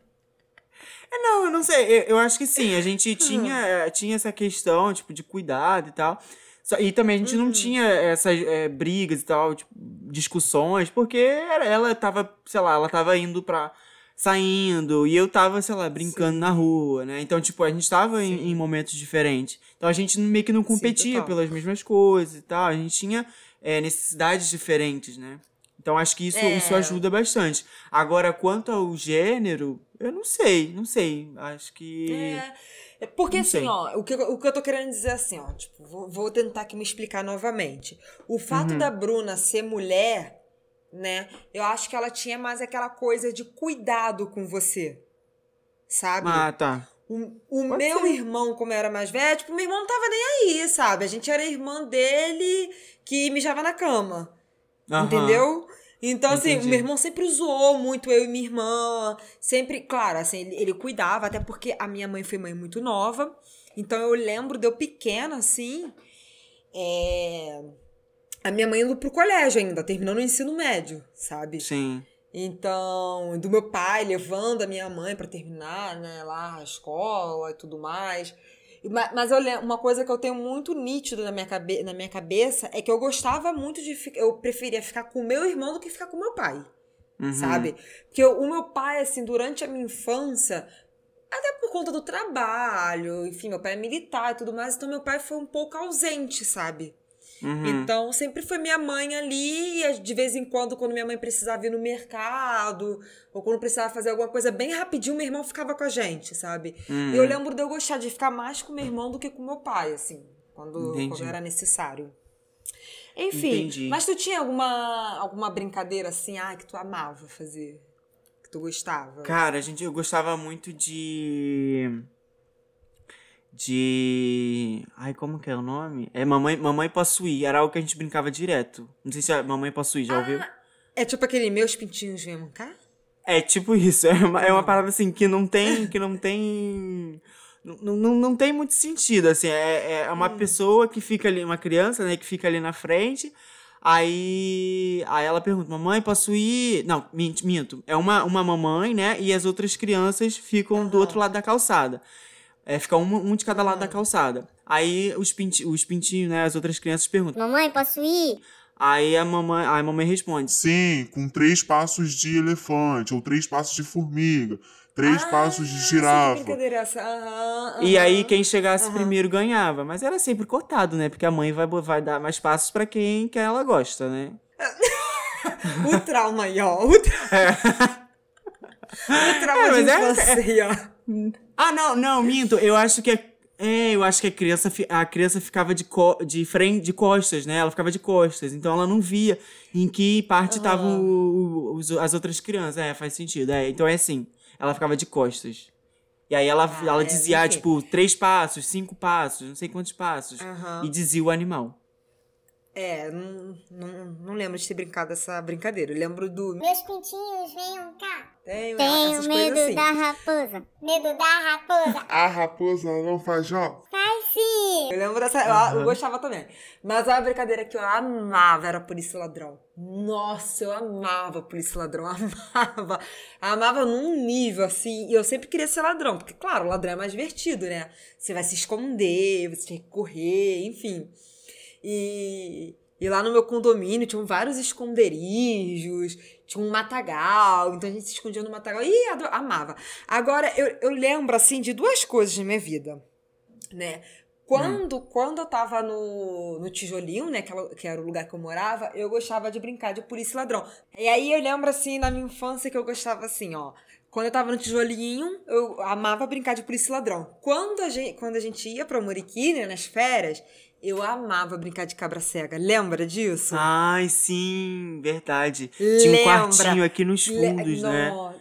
É, não, eu não sei. Eu, eu acho que sim. A gente tinha, eh, tinha essa questão, tipo, de cuidado e tal. Só- E também a gente Uhum. não tinha essas eh, brigas e tal, tipo, discussões, porque era- ela tava, sei lá, ela tava indo pra. Saindo, e eu tava, sei lá, brincando na rua, né? Então, tipo, a gente tava em, em momentos diferentes. Então a gente meio que não competia total. pelas mesmas coisas e tal. A gente tinha eh, necessidades diferentes, né? Então acho que isso, É. isso ajuda bastante. Agora, quanto ao gênero, eu não sei, não sei. Acho que. É, é porque Não assim, sei. ó, o que, eu- o que eu tô querendo dizer assim, ó, tipo, vou, vou tentar aqui me explicar novamente. O fato Uhum. da Bruna ser mulher, né, eu acho que ela tinha mais aquela coisa de cuidado com você, sabe? Ah, tá. O, o meu ser. irmão, como eu era mais velho, tipo, meu irmão não tava nem aí, sabe? A gente era irmã dele que mijava na cama. Aham. Entendeu? Então, assim, Entendi. o meu irmão sempre zoou muito eu e minha irmã. Sempre, claro, assim, ele, ele cuidava, até porque a minha mãe foi mãe muito nova. Então, eu lembro de eu pequena, assim, é, a minha mãe indo pro colégio ainda, terminando o ensino médio, sabe? Sim. Então, do meu pai levando a minha mãe pra terminar, né, lá a escola e tudo mais. Ma- Mas eu lembro, uma coisa que eu tenho muito nítido na minha, cabe na minha cabeça é que eu gostava muito de ficar. Eu preferia ficar com o meu irmão do que ficar com o meu pai, Uhum. sabe? Porque o meu pai, assim, durante a minha infância, até por conta do trabalho, enfim, meu pai é militar e tudo mais, então meu pai foi um pouco ausente, sabe? Uhum. Então, sempre foi minha mãe ali, e de vez em quando, quando minha mãe precisava ir no mercado, ou quando precisava fazer alguma coisa bem rapidinho, meu irmão ficava com a gente, sabe? Hum. E eu lembro de eu gostar de ficar mais com meu irmão do que com meu pai, assim, quando, Entendi. quando era necessário. Enfim, Entendi. mas tu tinha alguma, alguma brincadeira assim, ah, que tu amava fazer? Que tu gostava? Cara, a gente, eu gostava muito de. De. Ai, como que é o nome? É Mamãe, Mamãe Posso Ir. Era algo que a gente brincava direto. Não sei se a Mamãe Posso Ir, já ouviu? É tipo aquele meus pintinhos vêm mancar? É tipo isso. É uma, é uma parada assim que não tem. Que não tem. Não, não, não tem muito sentido, assim. É, é uma pessoa que fica ali, uma criança, né, que fica ali na frente. Aí, aí ela pergunta, mamãe, posso ir? Não, minto, minto. É uma, uma mamãe, né? E as outras crianças ficam do outro lado da calçada. É, fica um, um de cada lado da calçada. Aí os, pinti, os pintinhos, né? As outras crianças perguntam. Mamãe, posso ir? Aí a mamãe, a mamãe responde. Sim, com três passos de elefante, ou três passos de formiga, três passos de Ah, girafa. é essa? Aham, E aham. aí quem chegasse primeiro ganhava. Mas era sempre cortado, né? Porque a mãe vai, vai dar mais passos pra quem que ela gosta, né? O trauma aí, ó. O, tra... o trauma É, de mas é- ó. Ah, não, não, minto. Eu acho que a, é, eu acho que a criança, a criança ficava de, co, de frente, de costas, né? Ela ficava de costas. Então ela não via em que parte estavam os- as outras crianças. É, faz sentido. É, então é assim. Ela ficava de costas. E aí ela, Ah, ela é, dizia, tipo, três passos, cinco passos, não sei quantos passos. Aham. E dizia o animal. É, não, não, não lembro de ter brincado essa brincadeira. Eu lembro do. Meus pintinhos venham cá. Tenho, Tenho essas medo assim. da raposa. Medo da raposa. A raposa não faz jogo. Faz sim. Eu lembro dessa. eu- Eu, gostava também. Mas a brincadeira que eu amava era polícia ladrão. Nossa, eu amava polícia ladrão. Amava. Amava num nível assim. E eu sempre queria ser ladrão. Porque, claro, o ladrão é mais divertido, né? Você vai se esconder, você tem que correr, enfim. E. E lá no meu condomínio tinham vários esconderijos, tinha um matagal, então a gente se escondia no matagal. Ado- amava. Agora, eu, eu lembro, assim, de duas coisas na minha vida, né? Quando, quando eu tava no, no tijolinho, né, que era- que era o lugar que eu morava, eu gostava de brincar de polícia e ladrão. E aí eu lembro, assim, na minha infância que eu gostava, assim, ó. Quando eu tava no tijolinho, eu amava brincar de polícia e ladrão. Quando a gente, quando a gente ia pra Muriqui, né, nas férias, eu amava brincar de cabra cega. Lembra disso? Ai, sim, verdade. Tinha um Lembra? quartinho aqui nos Le- fundos, né? Nó-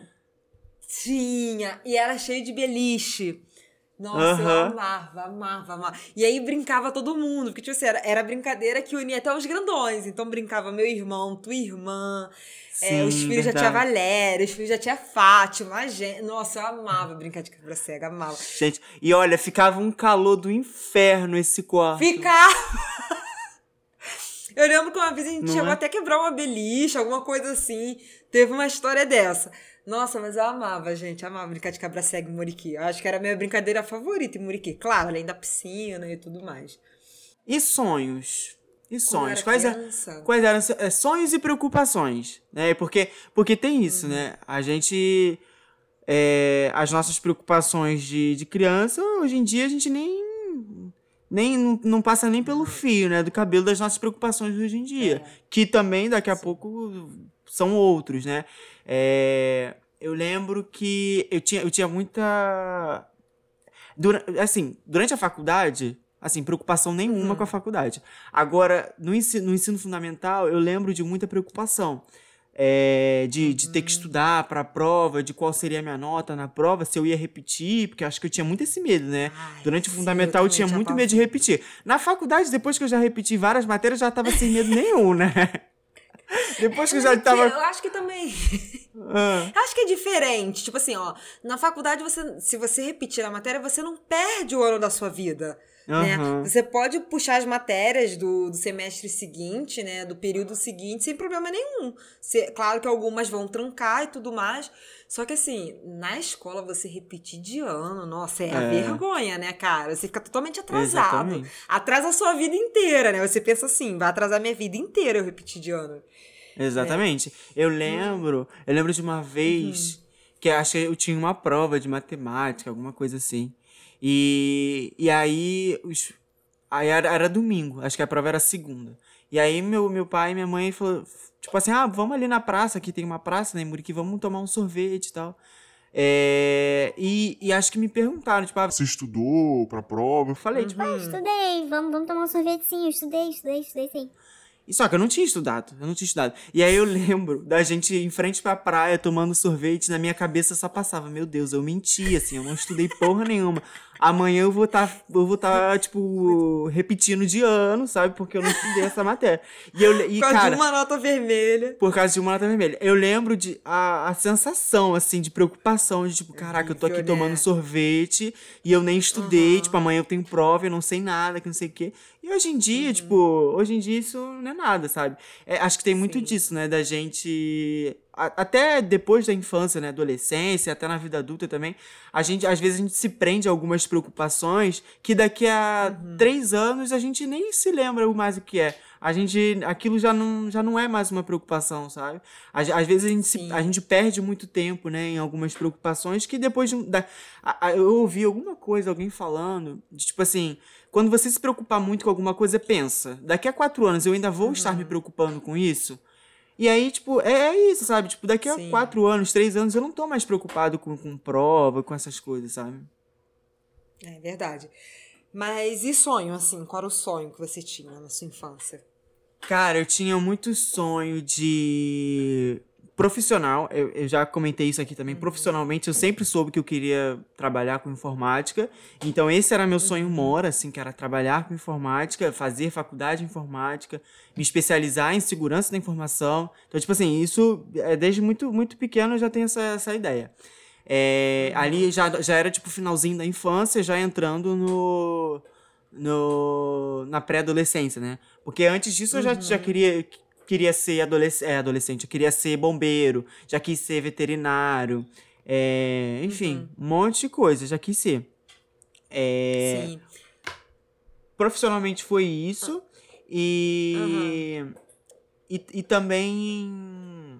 Tinha. E era cheio de beliche. Nossa, eu Aham. amava, amava, amava. E aí brincava todo mundo, porque, tipo assim, era, era brincadeira que unia até os grandões. Então brincava meu irmão, tua irmã, é, os Sim, filhos da tia verdade. Valéria, os filhos da tia Fátima, a gente. Nossa, eu amava brincar de cabra cega, amava. Gente, e olha, ficava um calor do inferno esse quarto. Ficar! Eu lembro que uma vez a gente Não chegou é? até quebrar uma beliche, alguma coisa assim. Teve uma história dessa. Nossa, mas eu amava, gente. Amava brincar de cabra cega em Muriqui. Eu acho que era a minha brincadeira favorita em Muriqui. Claro, além da piscina e tudo mais. E sonhos? E eu sonhos? Quais, criança. quais eram é, sonhos e preocupações? Né? Porque, porque tem isso, Uhum. né? A gente. é, as nossas preocupações de, de criança, hoje em dia a gente nem. Nem, não, não passa nem Uhum. pelo fio, né? Do cabelo das nossas preocupações hoje em dia. É. Que também, daqui a pouco, são outros, né? É, eu lembro que eu tinha, eu tinha muita. Dura- assim, durante a faculdade, assim, preocupação nenhuma com a faculdade. Agora, no ensino, no ensino fundamental, eu lembro de muita preocupação. É, de, de ter que estudar para a prova, de qual seria a minha nota na prova, se eu ia repetir, porque acho que eu tinha muito esse medo, né? Ai, Durante o fundamental eu tinha muito medo de repetir. Na faculdade, depois que eu já repeti várias matérias, já tava sem medo nenhum, né? Depois que eu já tava. Eu acho que também. Ah, Eu acho que é diferente. Tipo assim, ó. Na faculdade, você, se você repetir a matéria, você não perde o ano da sua vida. Né? Aham. Você pode puxar as matérias do, do semestre seguinte, né? Do período seguinte, sem problema nenhum. Você- claro que algumas vão trancar e tudo mais. Só que assim, na escola você repetir de ano, nossa, é, a É. vergonha, né, cara? Você fica totalmente atrasado. Exatamente. Atrasa a sua vida inteira, né? Você pensa assim, vai atrasar minha vida inteira eu repetir de ano. Exatamente. Eu lembro, eu lembro de uma vez que acho que eu tinha uma prova de matemática, alguma coisa assim. E, e aí os, Aí era, era domingo, acho que a prova era segunda. E aí meu, meu pai e minha mãe falou, tipo assim, ah, vamos ali na praça, aqui tem uma praça, né, Muriqui, vamos tomar um sorvete e tal. É, e, e acho que me perguntaram, tipo, ah, Você estudou pra prova? eu falei, tipo, Ah, estudei, vamos, vamos tomar um sorvete sim, eu estudei, estudei, estudei sim. E Só que eu não tinha estudado, eu não tinha estudado. E aí eu lembro da gente em frente pra praia tomando sorvete, na minha cabeça só passava, meu Deus, eu menti, assim, eu não estudei porra nenhuma. Amanhã eu vou estar, eu vou tá, tipo, repetindo de ano, sabe? Porque eu não estudei essa matéria. E eu, e, Por causa cara, de uma nota vermelha. por causa de uma nota vermelha. Eu lembro de a, a sensação, assim, de preocupação, de tipo, caraca, eu tô aqui né? tomando sorvete e eu nem estudei, Uhum. tipo, amanhã eu tenho prova, eu não sei nada, que não sei o quê. E hoje em Uhum. dia, tipo, hoje em dia isso não é nada, sabe? É, acho que tem muito Sim. disso, né, da gente. a- até depois da infância, né, adolescência, até na vida adulta também, a gente, às vezes a gente se prende a algumas preocupações que daqui a Uhum. três anos a gente nem se lembra mais o que é. A gente, aquilo já não, já não é mais uma preocupação, sabe? Às, às vezes a gente, se- a gente perde muito tempo, né, em algumas preocupações que depois de da, a- a- eu ouvi alguma coisa, alguém falando, de, tipo assim, quando você se preocupar muito com alguma coisa, pensa, daqui a quatro anos eu ainda vou estar me Uhum. preocupando com isso? E aí, tipo, é, é isso, sabe? Tipo, daqui a Sim. quatro anos, três anos, eu não tô mais preocupado com, com prova, com essas coisas, sabe? É verdade. Mas e sonho, assim? Qual era o sonho que você tinha na sua infância? Cara, eu tinha muito sonho de profissional. Eu, eu já comentei isso aqui também. Profissionalmente, eu sempre soube que eu queria trabalhar com informática. Então, esse era meu sonho mora, assim, que era trabalhar com informática, fazer faculdade de informática, me especializar em segurança da informação. Então, tipo assim, isso é, desde muito, muito pequeno eu já tenho essa, essa ideia. É, ali já, já era tipo finalzinho da infância, já entrando no, no na pré-adolescência, né? Porque antes disso eu já, já queria, queria ser adolesc é, adolescente, eu queria ser bombeiro, já quis ser veterinário, é, enfim, um monte de coisa, já quis ser. É, Sim. profissionalmente foi isso e, e, e também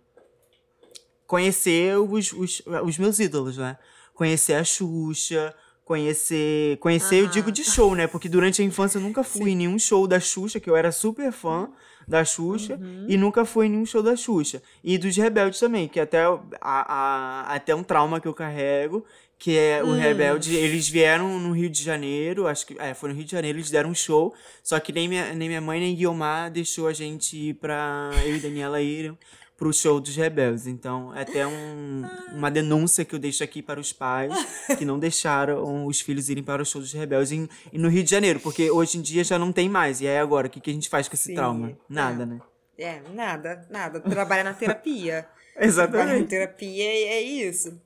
conhecer os, os, os meus ídolos, né? Conhecer a Xuxa, conhecer. Conhecer, eu digo de show, né? Porque durante a infância eu nunca fui em nenhum show da Xuxa, que eu era super fã da Xuxa, e nunca fui em nenhum show da Xuxa. E dos Rebeldes também, que até, a, a- até um trauma que eu carrego, que é o Rebelde, eles vieram no Rio de Janeiro, acho que, é, foi no Rio de Janeiro, eles deram um show, só que nem minha, nem minha mãe nem Guiomar deixou a gente ir pra, eu e Daniela irem pro show dos Rebeldes. Então, é até um, uma denúncia que eu deixo aqui para os pais que não deixaram os filhos irem para o show dos Rebeldes em, no Rio de Janeiro, porque hoje em dia já não tem mais. E aí agora, o que, que a gente faz com esse Sim, trauma? Nada, é. né? É, nada, nada. Trabalha na terapia. Trabalha na Exatamente. terapia e é isso.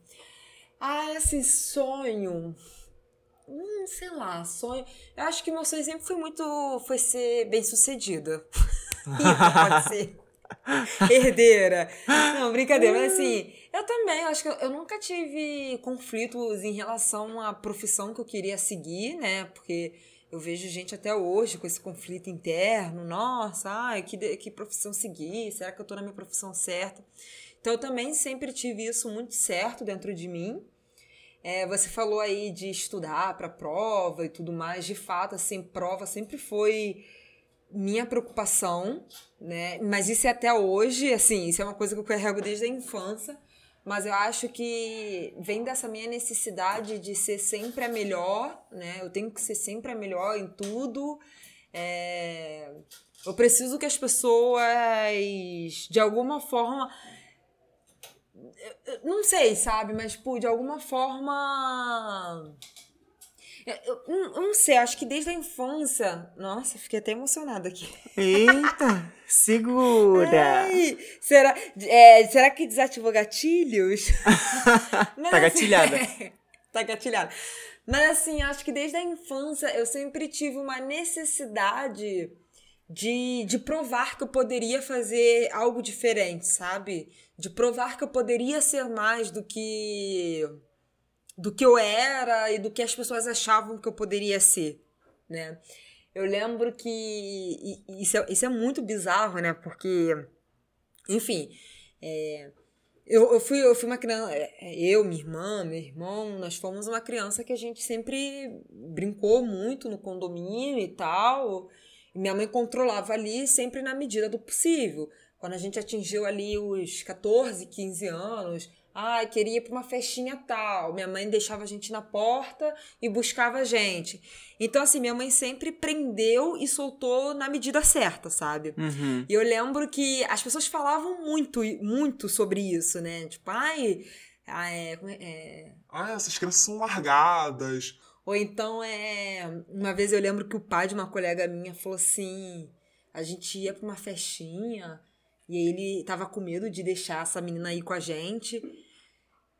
Ah, esse sonho. Hum, sei lá, sonho. Eu acho que meu sonho sempre foi muito. Foi ser bem sucedida. Pode ser. Herdeira. Não, brincadeira, mas assim, eu também, eu acho que eu, eu nunca tive conflitos em relação à profissão que eu queria seguir, né? Porque eu vejo gente até hoje com esse conflito interno, nossa, ai, que, que profissão seguir? Será que eu tô na minha profissão certa? Então eu também sempre tive isso muito certo dentro de mim. É, você falou aí de estudar para prova e tudo mais. De fato, assim, prova sempre foi minha preocupação, né? Mas isso é até hoje, assim, isso é uma coisa que eu carrego desde a infância. Mas eu acho que vem dessa minha necessidade de ser sempre a melhor, né? Eu tenho que ser sempre a melhor em tudo. É, Eu preciso que as pessoas, de alguma forma, não sei, sabe? Mas, tipo, de alguma forma. Eu, eu- eu não sei, acho que desde a infância. Nossa, fiquei até emocionada aqui. Eita, segura! Ai, será, é, será que desativou gatilhos? Mas, Tá assim, gatilhada. tá gatilhada. Mas assim, acho que desde a infância eu sempre tive uma necessidade de, de provar que eu poderia fazer algo diferente, sabe? De provar que eu poderia ser mais do que do que eu era e do que as pessoas achavam que eu poderia ser, né? Eu lembro que isso é, isso é muito bizarro, né? Porque, enfim, é, Eu, eu, fui, eu fui uma criança. é, Eu, minha irmã, meu irmão, nós fomos uma criança que a gente sempre brincou muito no condomínio e tal. E minha mãe controlava ali sempre na medida do possível. Quando a gente atingiu ali os 14, 15 anos, ai, queria ir pra uma festinha tal. Minha mãe deixava a gente na porta e buscava a gente. Então, assim, minha mãe sempre prendeu e soltou na medida certa, sabe? Uhum. E eu lembro que as pessoas falavam muito, muito sobre isso, né? Tipo, ai. ah, é, é, é, Ah, essas crianças são largadas. Ou então é. Uma vez eu lembro que o pai de uma colega minha falou assim: a gente ia pra uma festinha e ele tava com medo de deixar essa menina aí com a gente.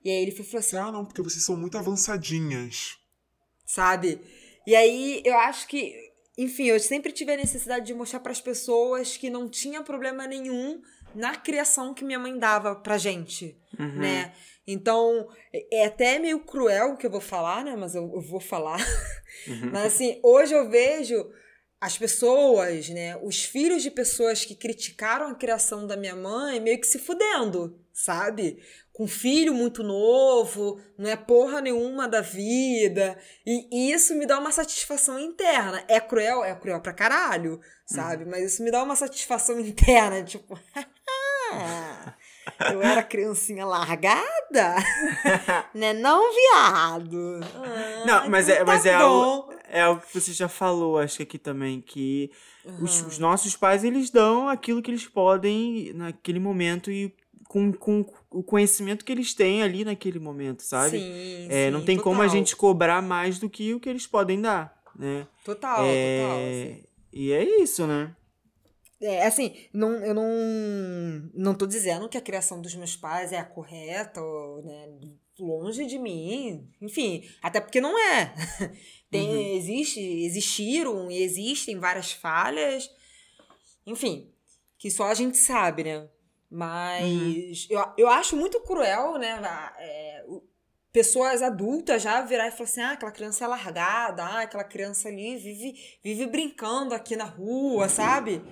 E aí ele falou assim: Ah, não, porque vocês são muito avançadinhas. sabe? E aí eu acho que, enfim, eu sempre tive a necessidade de mostrar para as pessoas que não tinha problema nenhum na criação que minha mãe dava pra gente, Uhum. né? Então, é até meio cruel o que eu vou falar, né? Mas eu, eu vou falar. Mas assim, hoje eu vejo as pessoas, né? Os filhos de pessoas que criticaram a criação da minha mãe meio que se fudendo, sabe? Com filho muito novo, não é porra nenhuma da vida. E isso me dá uma satisfação interna. É cruel? É cruel pra caralho, sabe? Mas isso me dá uma satisfação interna, tipo. Eu era criancinha largada? né? Não, viado. Ah, Não, mas então é, mas tá é, algo, é algo que você já falou, acho que aqui também, que os, os nossos pais, eles dão aquilo que eles podem naquele momento e com, com o conhecimento que eles têm ali naquele momento, sabe? Sim, É, sim, não tem como a total. gente cobrar mais do que o que eles podem dar, né? Total, é, total. assim. E é isso, né? É, assim, não, eu não, não tô dizendo que a criação dos meus pais é a correta, ou, né? Longe de mim. Enfim, até porque não é. Tem, existe, existiram e existem várias falhas. Enfim, que só a gente sabe, né? Mas eu, eu acho muito cruel, né? é, pessoas adultas já virar e falar assim: ah, aquela criança é largada, ah, aquela criança ali vive, vive brincando aqui na rua, sabe?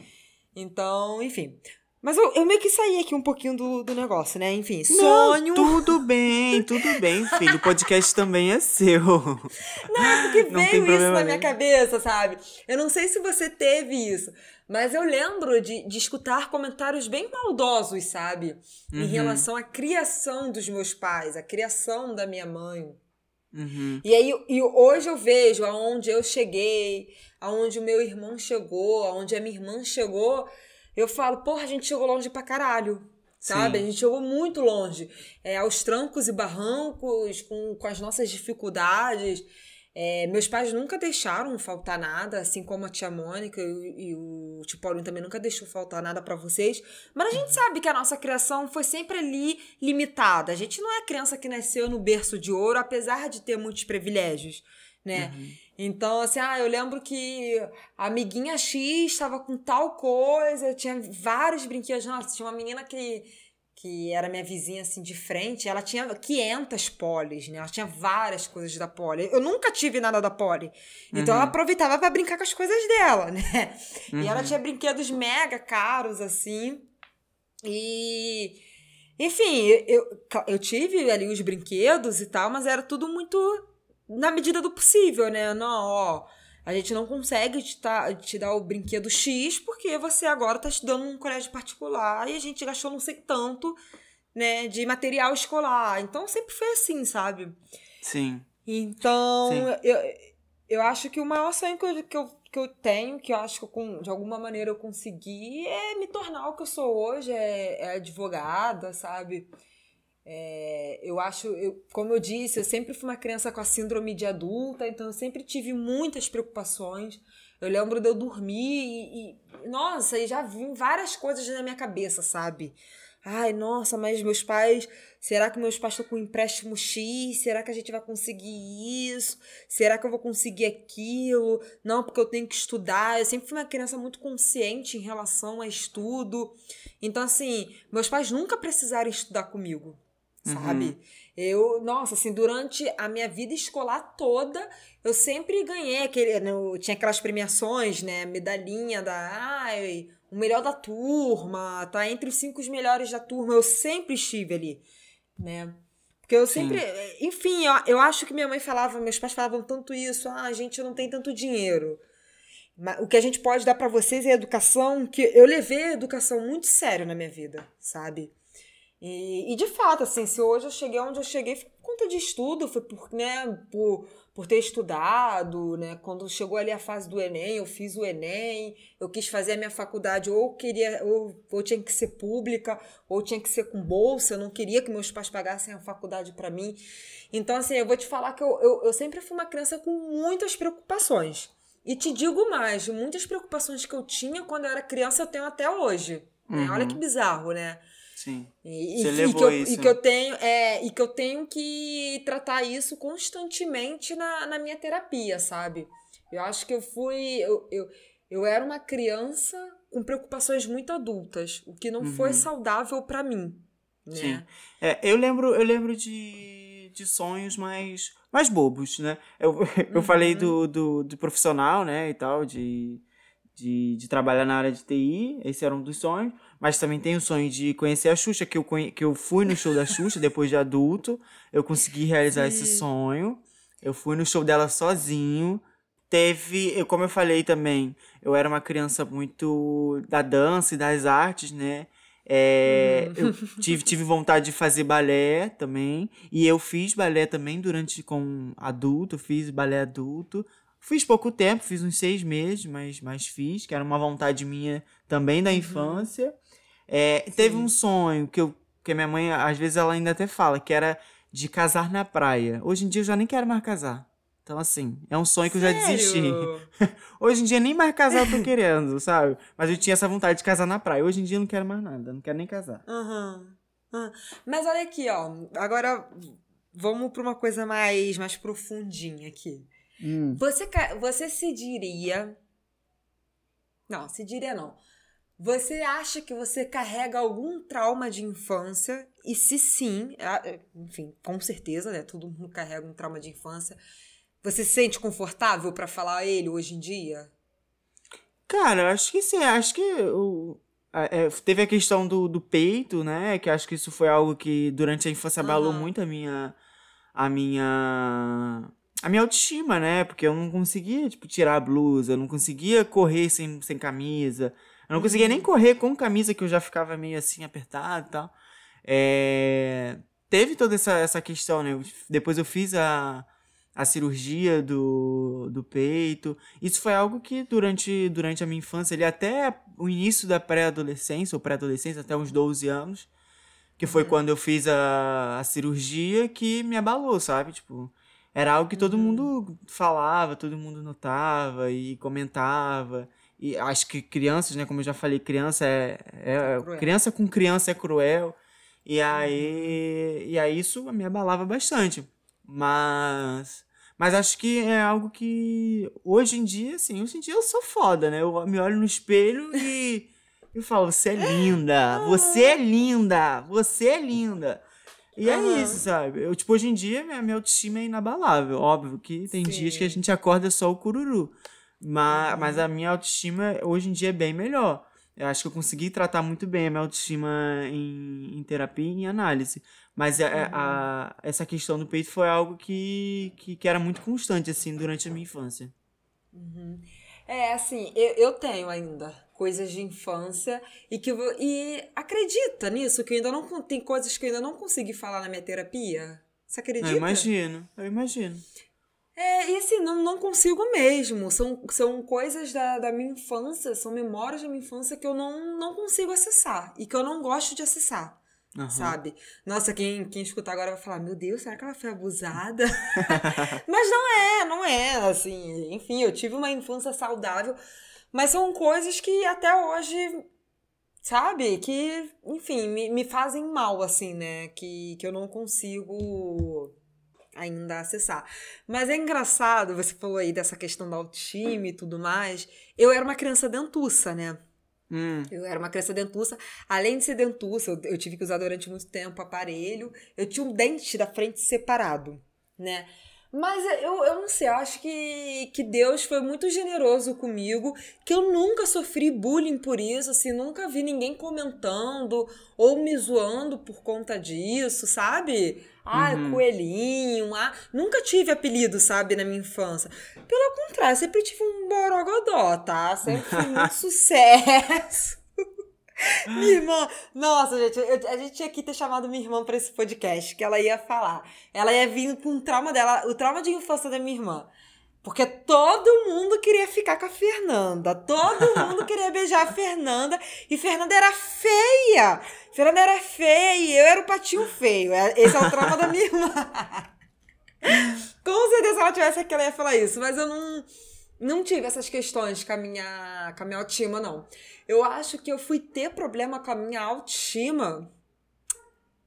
Então, enfim. Mas eu, eu meio que saí aqui um pouquinho do, do negócio, né? Enfim, sonho. Não, tudo bem, tudo bem, filho. O podcast também é seu. Não, porque Não tem veio isso na minha nenhum. cabeça, sabe? Eu não sei se você teve isso, mas eu lembro de, de escutar comentários bem maldosos, sabe? Em Uhum. relação à criação dos meus pais, à criação da minha mãe. Uhum. E aí, e hoje eu vejo aonde eu cheguei, aonde o meu irmão chegou, aonde a minha irmã chegou. Eu falo, porra, a gente chegou longe pra caralho. Sabe? Sim. A gente chegou muito longe. É, aos trancos e barrancos, com, com as nossas dificuldades. É, meus pais nunca deixaram faltar nada, assim como a tia Mônica e, e o tio Paulinho também nunca deixou faltar nada pra vocês. Mas a gente sabe que a nossa criação foi sempre ali limitada. A gente não é criança que nasceu no berço de ouro, apesar de ter muitos privilégios, né? Então, assim, ah, eu lembro que a amiguinha X estava com tal coisa, tinha vários brinquedos. Nossa, tinha uma menina que, que era minha vizinha, assim, de frente, ela tinha 500 polis, né? Ela tinha várias coisas da poli. Eu nunca tive nada da poli. Então, ela aproveitava para brincar com as coisas dela, né? E ela tinha brinquedos mega caros, assim. E... Enfim, eu, eu tive ali os brinquedos e tal, mas era tudo muito na medida do possível, né? Não, ó, a gente não consegue te, tá- te dar o brinquedo X porque você agora tá estudando num colégio particular e a gente gastou não sei tanto, né, de material escolar. Então sempre foi assim, sabe? Sim. Então, Sim. eu, eu acho que o maior sonho que eu, que eu, que eu tenho, que eu acho que eu, de alguma maneira eu consegui, é me tornar o que eu sou hoje, é, é advogada, sabe? É, eu acho, eu, como eu disse, eu sempre fui uma criança com a síndrome de adulta, então eu sempre tive muitas preocupações. Eu lembro de eu dormir e, e nossa, e já vim várias coisas na minha cabeça, sabe? Ai, nossa, mas meus pais, será que meus pais estão com empréstimo X? Será que a gente vai conseguir isso? Será que eu vou conseguir aquilo? Não, porque eu tenho que estudar. Eu sempre fui uma criança muito consciente em relação a estudo. Então, assim, meus pais nunca precisaram estudar comigo, sabe? Eu, nossa, assim, durante a minha vida escolar toda, eu sempre ganhei aquele. né, eu tinha aquelas premiações, né? Medalhinha da. Ai, o melhor da turma, tá entre os cinco melhores da turma. Eu sempre estive ali, né? Porque eu sempre. Enfim, eu, eu acho que minha mãe falava, meus pais falavam tanto isso, ah, a gente não tem tanto dinheiro. Mas o que a gente pode dar pra vocês é educação, que eu levei a educação muito sério na minha vida, sabe? E, e de fato, assim, se hoje eu cheguei onde eu cheguei, foi por conta de estudo, foi por, né, por, por ter estudado, né? Quando chegou ali a fase do Enem, eu fiz o Enem, eu quis fazer a minha faculdade, ou queria, ou, ou tinha que ser pública, ou tinha que ser com bolsa, eu não queria que meus pais pagassem a faculdade pra mim. Então, assim, eu vou te falar que eu, eu, eu sempre fui uma criança com muitas preocupações. E te digo mais, muitas preocupações que eu tinha quando eu era criança, eu tenho até hoje. né? Olha que bizarro, né? Sim. E, Você e- levou que eu, isso. E que eu tenho, é, e que eu tenho que tratar isso constantemente na, na minha terapia, sabe? Eu acho que eu fui. Eu, eu, eu era uma criança com preocupações muito adultas, o que não foi saudável pra mim. Né? Uhum. Sim. É, eu lembro, eu lembro de, de sonhos mais, mais bobos, né? Eu, eu falei do, do, do profissional, né, e tal, de, de, de trabalhar na área de TI, esse era um dos sonhos, mas também tem o sonho de conhecer a Xuxa, que eu, conhe, que eu fui no show da Xuxa depois de adulto, eu consegui realizar esse sonho, eu fui no show dela sozinho, teve, eu, como eu falei também, eu era uma criança muito da dança e das artes, né? É, Eu tive, tive vontade de fazer balé também. E eu fiz balé também durante com adulto, fiz balé adulto. Fiz pouco tempo, fiz uns seis meses, mas, mas fiz, que era uma vontade minha também da infância. É, teve um sonho que, eu, que a minha mãe, às vezes, ela ainda até fala, que era de casar na praia. Hoje em dia eu já nem quero mais casar. Então, assim, é um sonho que eu já desisti. Sério? Hoje em dia nem mais casar eu tô querendo, sabe? Mas eu tinha essa vontade de casar na praia. Hoje em dia eu não quero mais nada, não quero nem casar. Aham. aham. Mas olha aqui, ó. Agora vamos pra uma coisa mais, mais profundinha aqui. Você, ca- você se diria. Não, se diria não. Você acha que você carrega algum trauma de infância? E se sim, ah, eh, enfim, com certeza, né? Todo mundo carrega um trauma de infância. Você se sente confortável pra falar ele hoje em dia? Cara, eu acho que sim, acho que o, a- é, teve a questão do, do peito, né? Que acho que isso foi algo que durante a infância abalou Aham. muito a minha. A minha. A minha autoestima, né? Porque eu não conseguia, tipo, tirar a blusa, eu não conseguia correr sem, sem camisa. Eu não conseguia nem correr com camisa, que eu já ficava meio assim apertado e tal. É, Teve toda essa, essa questão, né? Depois eu fiz a, a cirurgia do, do peito. Isso foi algo que durante, durante a minha infância, ali até o início da pré-adolescência, ou pré-adolescência, até uns 12 anos, que foi quando eu fiz a, a cirurgia, que me abalou, sabe? Tipo, era algo que todo mundo falava, todo mundo notava e comentava. E acho que crianças, né? Como eu já falei, criança é, é- cruel. criança com criança é cruel. E aí, e aí isso me abalava bastante. Mas, mas acho que é algo que hoje em dia, assim, hoje em dia eu sou foda, né? Eu me olho no espelho e eu falo, você é linda, você é linda, você é linda. E é Aham. isso, sabe? Eu, tipo, hoje em dia minha, minha autoestima é inabalável. Óbvio que tem dias que a Sim. gente acorda só o cururu. Mas, mas a minha autoestima hoje em dia é bem melhor. Eu acho que eu consegui tratar muito bem a minha autoestima em, em terapia e em análise. Mas a, a- essa questão do peito foi algo que, que, que era muito constante, assim, durante a minha infância. É, assim, eu, eu tenho ainda coisas de infância e que eu vou- e acredita nisso que eu ainda não tem coisas que eu ainda não consegui falar na minha terapia. Você acredita? Eu imagino, eu imagino. É, e assim, não, não consigo mesmo. São, são coisas da, da minha infância, são memórias da minha infância que eu não, não consigo acessar e que eu não gosto de acessar. Aham. Sabe? Nossa, quem, quem escutar agora vai falar: Meu Deus, será que ela foi abusada? mas não é, não é. Assim, enfim, eu tive uma infância saudável, mas são coisas que até hoje, sabe? Que, enfim, me, me fazem mal, assim, né? Que, que eu não consigo ainda acessar. Mas é engraçado, você falou aí dessa questão da autoestima e tudo mais. Eu era uma criança dentuça, né? Hum. Eu era uma criança dentuça. Além de ser dentuça, eu, eu tive que usar durante muito tempo aparelho. Eu tinha um dente da frente separado, né? Mas eu, eu não sei, eu acho que, que Deus foi muito generoso comigo, que eu nunca sofri bullying por isso, assim, nunca vi ninguém comentando ou me zoando por conta disso, sabe? Ah, Uhum. coelhinho, ah, nunca tive apelido, sabe, na minha infância. Pelo contrário, sempre tive um borogodó, tá? Sempre fui muito sucesso. Minha irmã, nossa, gente, eu- a gente tinha que ter chamado minha irmã pra esse podcast, que ela ia falar. Ela ia vir com o trauma dela, o trauma de infância da minha irmã. Porque todo mundo queria ficar com a Fernanda. Todo mundo queria beijar a Fernanda. E Fernanda era feia. Fernanda era feia eu era o patinho feio. É- Esse é o trauma da minha irmã. Com certeza, se ela tivesse aqui, ela ia falar isso. Mas eu não, não tive essas questões com a, minha, com a minha autoestima, não. Eu acho que eu fui ter problema com a minha autoestima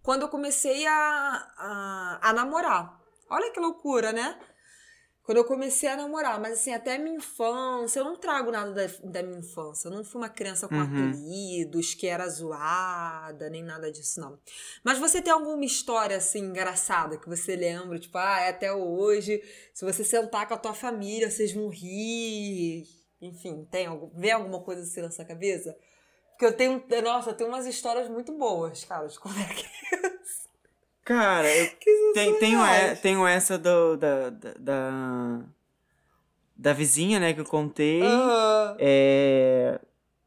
quando eu comecei a, a, a namorar. Olha que loucura, né? Quando eu comecei a namorar, mas assim, até minha infância, eu não trago nada da, da minha infância. Eu não fui uma criança com Uhum. apelidos, que era zoada, nem nada disso, não. Mas você tem alguma história, assim, engraçada que você lembra? Tipo, ah, é até hoje, se você sentar com a tua família, vocês vão rir. Enfim, tem algum, vem alguma coisa assim na sua cabeça? Porque eu tenho, nossa, eu tenho umas histórias muito boas, cara, de quando era criança. Cara, eu Tem, tenho, surreais. tenho essa do, da, da, da, da vizinha, né, que eu contei. Aham. É,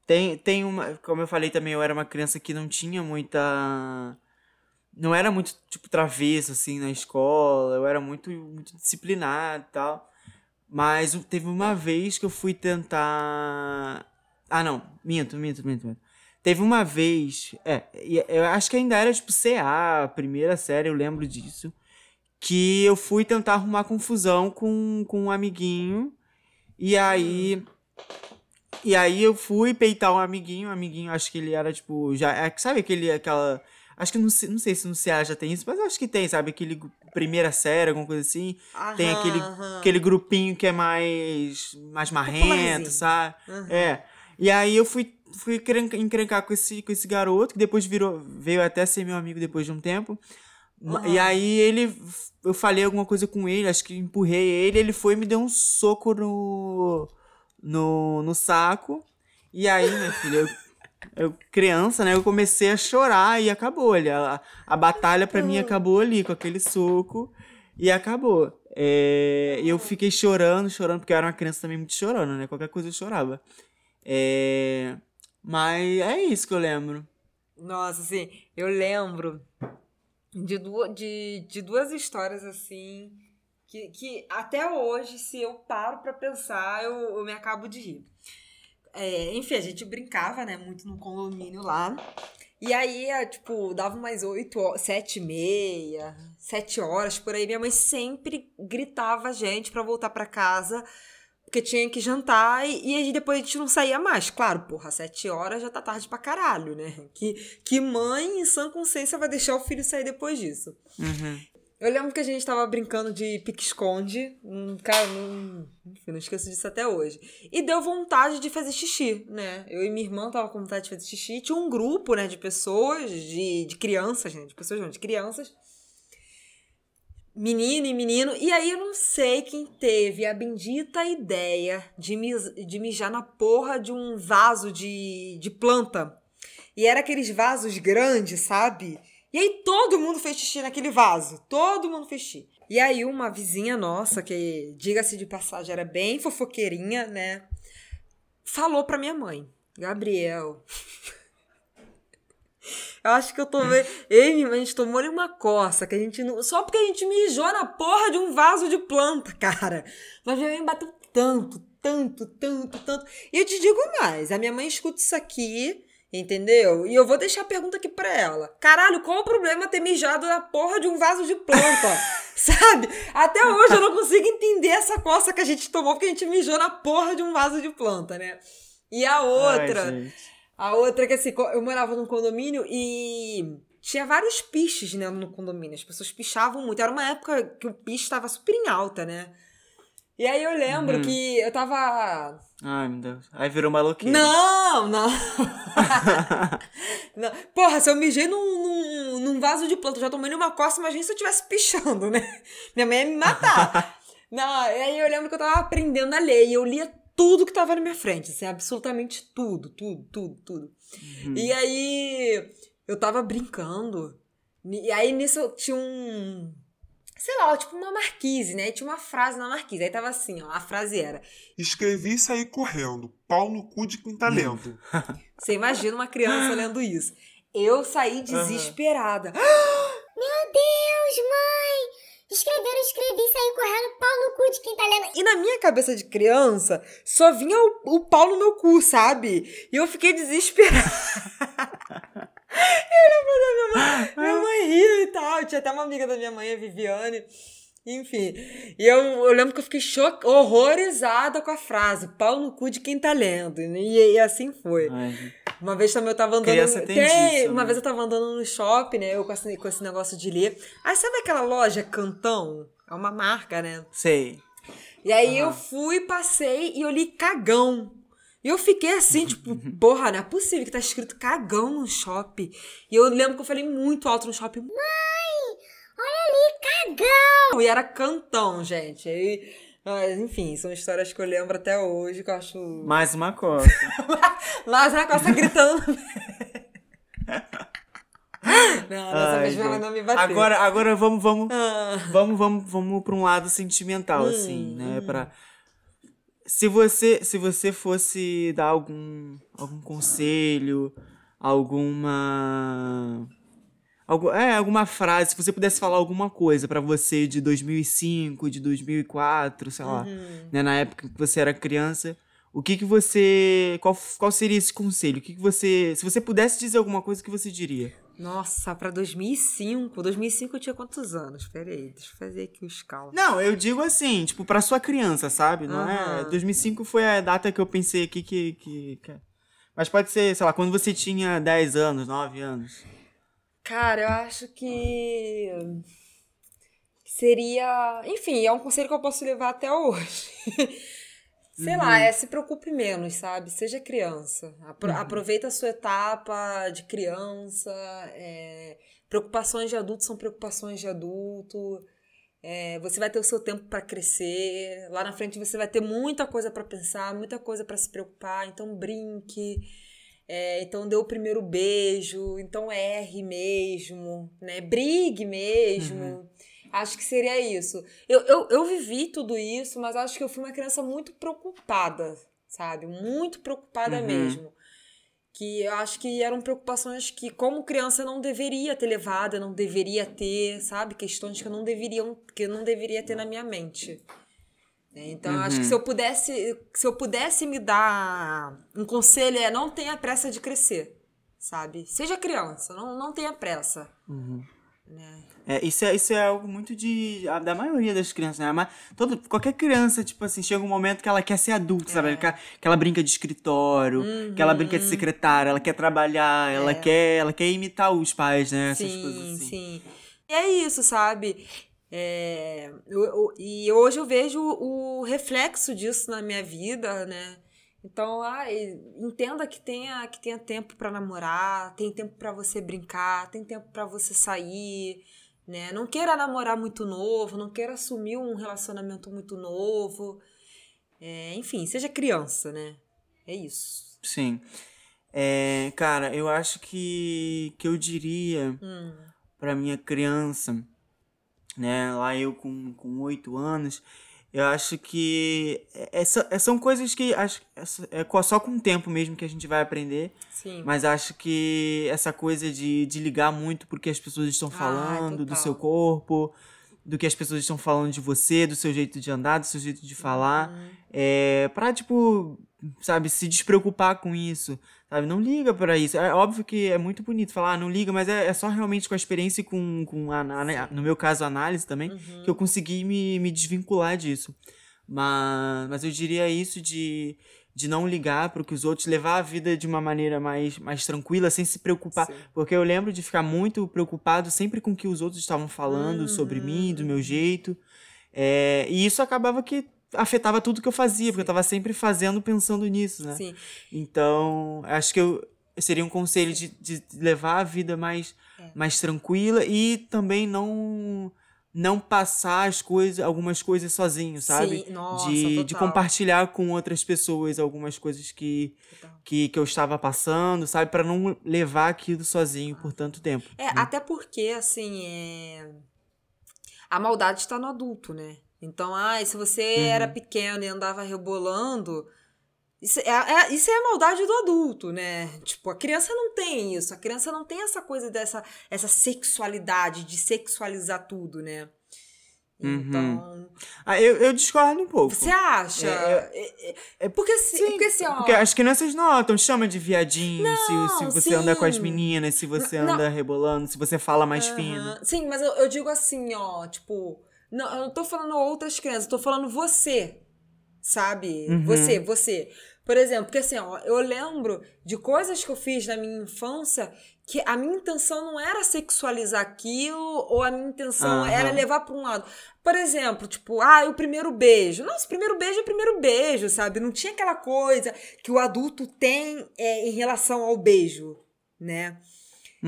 tem, tem uma. Como eu falei também, eu era uma criança que não tinha muita. Não era muito, tipo, travesso, assim, na escola. Eu era muito, muito disciplinado e tal. Mas teve uma vez que eu fui tentar. Ah, não. Minto, minto, minto, minto. Teve uma vez. É, eu acho que ainda era, tipo, CA, primeira série, eu lembro disso. Que eu fui tentar arrumar confusão com, com um amiguinho. E aí. E aí eu fui peitar um amiguinho, um amiguinho, acho que ele era tipo, já, é, sabe aquele, aquela, acho que não, sei- não sei se no CA já tem isso, mas acho que tem, sabe, aquele primeira série, alguma coisa assim, tem Aham, aquele, aham. aquele grupinho que é mais, mais marrento, Popularzinho. sabe, Aham. é, e aí eu fui, fui encren- encrencar com esse, com esse garoto, que depois virou, veio até ser meu amigo depois de um tempo, Aham. E aí ele, eu falei alguma coisa com ele, acho que empurrei ele, ele foi e me deu um soco no, no, no saco. E aí, minha filha, eu, eu criança, né, eu comecei a chorar e acabou. ali. A, a batalha pra mim acabou ali, com aquele soco, e acabou. É, e eu fiquei chorando, chorando, porque eu era uma criança também muito chorando, né, qualquer coisa eu chorava. É, mas é isso que eu lembro. Nossa, assim, eu lembro de, du de, de duas histórias assim que, que até hoje, se eu paro pra pensar, eu, eu me acabo de rir. É, enfim, a gente brincava, né, muito no condomínio lá. E aí, é, tipo, dava umas oito, sete e meia, sete horas por aí. Minha mãe sempre gritava a gente pra voltar pra casa, porque tinha que jantar e, e aí depois a gente não saía mais. Claro, porra, sete horas já tá tarde pra caralho, né? Que, que mãe em sã consciência vai deixar o filho sair depois disso? Uhum. Eu lembro que a gente tava brincando de pique-esconde. Cara, não, enfim, não esqueço disso até hoje. E deu vontade de fazer xixi, né? Eu e minha irmã tava com vontade de fazer xixi. Tinha um grupo, né, de pessoas, de, de crianças, né? De pessoas não, de crianças. Menino e menino. E aí eu não sei quem teve a bendita ideia de, mis- de mijar na porra de um vaso de, de planta. E era aqueles vasos grandes, sabe? E aí todo mundo fez xixi naquele vaso. Todo mundo fez xixi. E aí uma vizinha nossa, que, diga-se de passagem, era bem fofoqueirinha, né? Falou pra minha mãe. Gabriel. Eu acho que eu tomei. Eu e minha a gente tomou ali uma coça, que a gente não. Só porque a gente mijou na porra de um vaso de planta, cara. Mas minha mãe bateu tanto, tanto, tanto, tanto. E eu te digo mais: a minha mãe escuta isso aqui, entendeu? E eu vou deixar a pergunta aqui pra ela. Caralho, qual o problema ter mijado na porra de um vaso de planta? Sabe? Até hoje eu não consigo entender essa coça que a gente tomou, porque a gente mijou na porra de um vaso de planta, né? E a outra. Ai. A outra que assim, eu morava num condomínio e tinha vários piches, né, no condomínio. As pessoas pichavam muito. Era uma época que o piche estava super em alta, né? E aí eu lembro Uhum. que eu tava. Ai, meu Deus. Aí virou maloqueira. Não, não. não. Porra, se eu mijei num, num, num vaso de planta, já tomei uma costa, imagina se eu estivesse pichando, né? Minha mãe ia me matar. não, e aí eu lembro que eu tava aprendendo a ler e eu lia tudo que tava na minha frente, assim, absolutamente tudo, tudo, tudo, tudo. E aí eu tava brincando. E aí nisso eu tinha um. Sei lá, tipo uma marquise, né? E tinha uma frase na marquise. Aí tava assim, ó. A frase era: Escrevi e saí correndo. Pau no cu de quem tá lendo. Você imagina uma criança lendo isso. Eu saí desesperada. Meu Deus, mãe! Escreveram, escrevi, saí correndo, pau no cu de quem tá lendo. E na minha cabeça de criança, só vinha o, o pau no meu cu, sabe? E eu fiquei desesperada. eu lembro da minha mãe. Minha mãe ria e tal. Tinha até uma amiga da minha mãe, a Viviane. Enfim. E eu, eu lembro que eu fiquei cho- horrorizada com a frase: pau no cu de quem tá lendo. E, e assim foi. Ai. Uma vez também eu tava andando. Criança tem disso, uma né? vez eu tava andando no shopping, né? Eu com esse, com esse negócio de ler. Aí sabe aquela loja Cantão? É uma marca, né? Sei. E aí eu fui, passei e eu li cagão. E eu fiquei assim, tipo, porra, não é possível que tá escrito cagão no shopping. E eu lembro que eu falei muito alto no shopping. Mãe, olha ali, cagão! E era cantão, gente. Aí, ah, enfim, são histórias que eu lembro até hoje, que eu acho. Mais uma costa. Mas a costa gritando. não, dessa Ai, vez gente. não me bateu. Agora, agora vamos, vamos, Ah, vamos, vamos, vamos para um lado sentimental, Hum, assim, né? Pra... Se você, se você fosse dar algum, algum conselho, alguma, algu- é, alguma frase, se você pudesse falar alguma coisa pra você de 2005, de 2004, sei lá, Uhum. né? Na época que você era criança, o que que você, qual, qual seria esse conselho? O que que você, se você pudesse dizer alguma coisa, o que você diria? Nossa, pra 2005. 2005 eu tinha quantos anos? Peraí, deixa eu fazer aqui os cálculos. Não, eu digo assim, tipo, pra sua criança, sabe? Não é. Aham. 2005 foi a data que eu pensei aqui que, que, que- Mas pode ser, sei lá, quando você tinha 10 anos, 9 anos. Cara, eu acho que seria. Enfim, é um conselho que eu posso levar até hoje. Sei lá, é se preocupe menos, sabe? Seja criança. Apro- Aproveita a sua etapa de criança. é, Preocupações de adulto são preocupações de adulto. É, você vai ter o seu tempo para crescer. Lá na frente você vai ter muita coisa para pensar, muita coisa para se preocupar. Então brinque. É, então dê o primeiro beijo. Então erre mesmo, né? Brigue mesmo. Acho que seria isso. Eu, eu, eu vivi tudo isso, mas acho que eu fui uma criança muito preocupada, sabe? Muito preocupada Uhum. mesmo. Que eu acho que eram preocupações que, como criança, eu não deveria ter levado, eu não deveria ter, sabe? Questões que eu não deveria, que eu não deveria ter na minha mente. Então, eu acho que se eu pudesse, se eu pudesse me dar um conselho é não tenha pressa de crescer, sabe? Seja criança, não, não tenha pressa. Né? É, isso, é, isso é algo muito de. da maioria das crianças, né? Mas todo, qualquer criança, tipo assim, chega um momento que ela quer ser adulta, sabe? Que, ela- que ela brinca de escritório, que ela brinca de secretária, ela quer trabalhar, ela, quer, ela quer imitar os pais, né? Essas sim, coisas assim. sim. E é isso, sabe? É, eu- eu- e hoje eu vejo o reflexo disso na minha vida, né? Então, ai, entenda que tenha, que tenha tempo pra namorar, tem tempo pra você brincar, tem tempo pra você sair, né? Não queira namorar muito novo, não queira assumir um relacionamento muito novo. É, enfim, seja criança, né? É isso. Sim. É, cara, eu acho que, que eu diria Hum, pra minha criança, né, lá eu com, com 8 anos, eu acho que essa, é- são coisas que acho, é só com o tempo mesmo que a gente vai aprender, sim. mas acho que essa coisa de, de ligar muito porque as pessoas estão Ai, falando, do total. seu corpo, do que as pessoas estão falando de você, do seu jeito de andar, do seu jeito de falar, Uhum. é, pra, tipo, sabe, se despreocupar com isso, sabe? Não liga pra isso. É óbvio que é muito bonito falar, ah, não liga, mas é, é só realmente com a experiência e com, com a, ana- no meu caso, a análise também, Uhum. que eu consegui me, me desvincular disso. Mas, mas eu diria isso de, de não ligar para que os outros, levar a vida de uma maneira mais, mais tranquila, sem se preocupar. Sim. Porque eu lembro de ficar muito preocupado sempre com o que os outros estavam falando sobre mim, do Uhum. meu jeito. É, e isso acabava que afetava tudo que eu fazia, porque eu tava sempre fazendo pensando nisso, né? Sim. Então, acho que eu seria um conselho de, de levar a vida mais, É. mais tranquila e também não não passar as coisas, algumas coisas sozinho, sabe? Sim, nossa, de, de total. compartilhar com outras pessoas algumas coisas que, Total. que, que eu estava passando, sabe? Pra não levar aquilo sozinho por tanto tempo. É, até porque, assim, é... a maldade está no adulto, né? Então, ai, se você Uhum. era pequeno e andava rebolando, isso é, é- isso é a maldade do adulto, né? Tipo, a criança não tem isso. A criança não tem essa coisa dessa essa sexualidade, de sexualizar tudo, né? Uhum. Então, Ah, eu, eu discordo um pouco. você acha? É, É- é- porque assim, porque assim, ó, Porque as crianças notam, chama de viadinho se, se Não, você anda com as sim. meninas, se você Não. anda rebolando, se você fala mais fino. Aham. Sim, mas eu, eu digo assim, ó, tipo, não, eu não tô falando outras crianças, eu tô falando você, sabe? Uhum. Você, você. Por exemplo, porque assim, ó, eu lembro de coisas que eu fiz na minha infância que a minha intenção não era sexualizar aquilo ou a minha intenção Aham. era levar pra um lado. Por exemplo, tipo, ah, o primeiro beijo. Nossa, o primeiro beijo é o primeiro beijo, sabe? Não tinha aquela coisa que o adulto tem é, em relação ao beijo, né?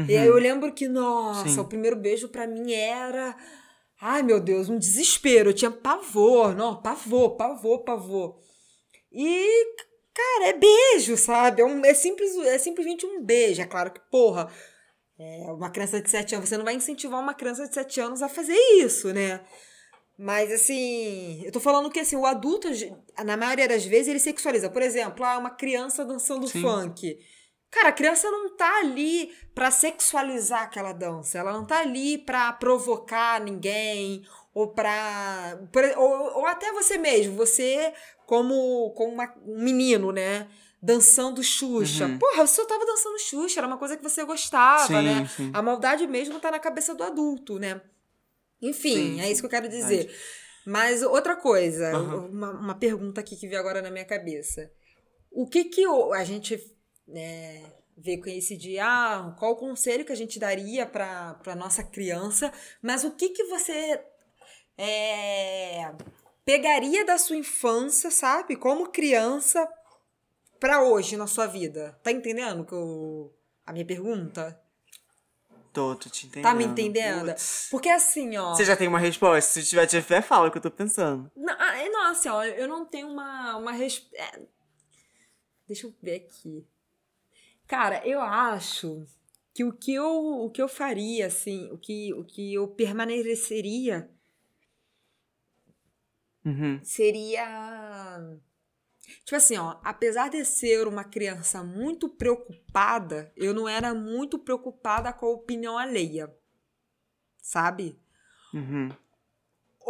E aí eu lembro que, nossa, Uhum. Sim. o primeiro beijo pra mim era. Ai, meu Deus, um desespero. Eu tinha pavor, não, pavor, pavor, pavor. E, cara, é beijo, sabe? É, um- é simples, é simplesmente um beijo. É claro que, porra, é uma criança de 7 anos, você não vai incentivar uma criança de 7 anos a fazer isso, né? Mas, assim, eu tô falando que, assim, o adulto, na maioria das vezes, ele sexualiza. Por exemplo, ah, uma criança dançando Sim. funk. Cara, a criança não tá ali pra sexualizar aquela dança. Ela não tá ali pra provocar ninguém ou pra. por- ou, ou até você mesmo. Você, como, como uma- um menino, né? Dançando Xuxa. Uhum. Porra, você só tava dançando Xuxa, era uma coisa que você gostava, Sim, né? sim. A maldade mesmo tá na cabeça do adulto, né? Enfim, Sim, é isso que eu quero dizer. Mas outra coisa, Aham. uma, uma pergunta aqui que veio agora na minha cabeça. O que que a gente né, vê com esse dia? Ah, qual o conselho que a gente daria para para nossa criança? Mas o que que você é, pegaria da sua infância, sabe? Como criança para hoje na sua vida? Tá entendendo que eu, a minha pergunta? Tô, tô te entendendo. Tá me entendendo? Putz. Porque assim, ó. Você já tem uma resposta? Se tiver, tiver, fala o que eu tô pensando. Não, ah, é, não, assim, ó, eu não tenho uma, uma res... é, Deixa eu ver aqui. Cara, eu acho que o que eu, o que eu faria, assim, o que, o que eu permaneceria Uhum. seria. Tipo assim, ó, apesar de ser uma criança muito preocupada, eu não era muito preocupada com a opinião alheia. Sabe? Uhum.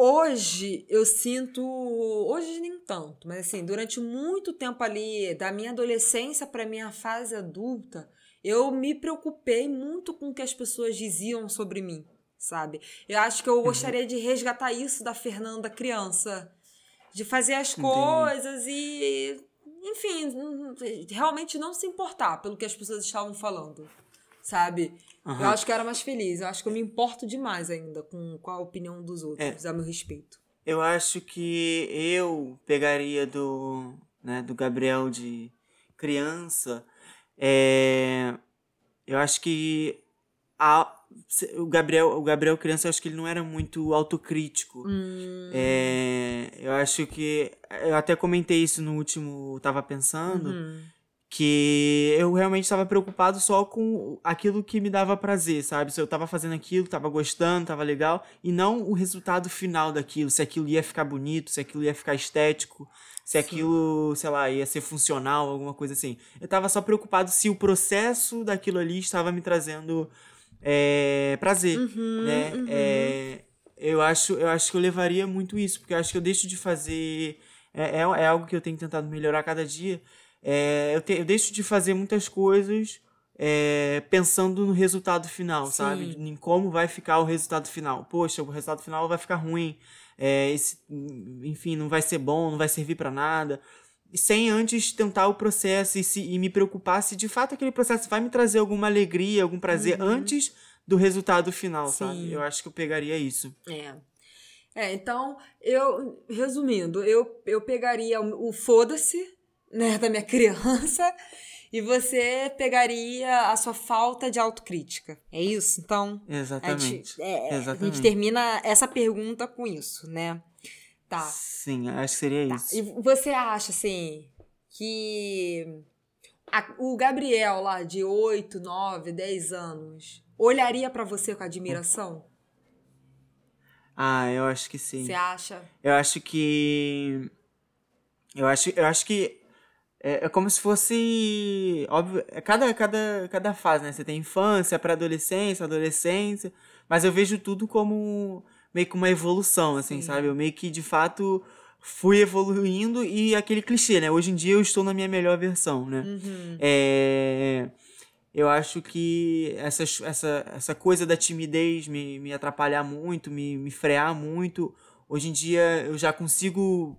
Hoje eu sinto. Hoje nem tanto, mas assim, durante muito tempo ali, da minha adolescência para minha fase adulta, eu me preocupei muito com o que as pessoas diziam sobre mim, sabe? Eu acho que eu gostaria de resgatar isso da Fernanda criança. De fazer as Entendi. coisas e. Enfim, realmente não se importar pelo que as pessoas estavam falando, sabe? Eu Aham. acho que eu era mais feliz. Eu acho que eu me importo demais ainda com, com a opinião dos outros, a meu respeito. Eu acho que eu pegaria do, né, do Gabriel de criança. É, eu acho que a- o Gabriel, o Gabriel criança, eu acho que ele não era muito autocrítico. Hum, É, eu acho que eu até comentei isso no último, tava pensando uhum. Que eu realmente estava preocupado só com aquilo que me dava prazer, sabe? Se eu tava fazendo aquilo, tava gostando, tava legal, e não o resultado final daquilo, se aquilo ia ficar bonito, se aquilo ia ficar estético, se Sim. aquilo, sei lá, ia ser funcional, alguma coisa assim. Eu tava só preocupado se o processo daquilo ali estava me trazendo é, prazer, Uhum, né? uhum. É, eu acho, eu acho que eu levaria muito isso, porque eu acho que eu deixo de fazer. É, é, é algo que eu tenho tentado melhorar cada dia. É, eu, te- eu deixo de fazer muitas coisas é, pensando no resultado final, Sim. sabe? Em como vai ficar o resultado final. Poxa, o resultado final vai ficar ruim. É, esse, enfim, não vai ser bom, não vai servir pra nada. Sem antes tentar o processo e, se, e me preocupar se de fato aquele processo vai me trazer alguma alegria, algum prazer Uhum. antes do resultado final, Sim. sabe? Eu acho que eu pegaria isso. É. É, então, eu, resumindo, eu, eu pegaria o, o foda-se, né, da minha criança, e você pegaria a sua falta de autocrítica. É isso? Então, a Exatamente. gente, é, a Exatamente. gente termina essa pergunta com isso, né? Tá. Sim, acho que seria Tá. isso. E você acha, assim, que a- o Gabriel lá de 8, 9, 10 anos olharia pra você com admiração? Ah, eu acho que sim. Você acha? Eu acho que. Eu acho, eu acho que. É, é como se fosse. Óbvio, é cada, cada, cada fase, né? Você tem infância, pré-adolescência, adolescência. Mas eu vejo tudo como meio que uma evolução, assim, Sim. sabe? Eu meio que, de fato, fui evoluindo e aquele clichê, né? Hoje em dia eu estou na minha melhor versão, né? Uhum. É, eu acho que essa, essa, essa coisa da timidez me, me atrapalhar muito, me, me frear muito. Hoje em dia eu já consigo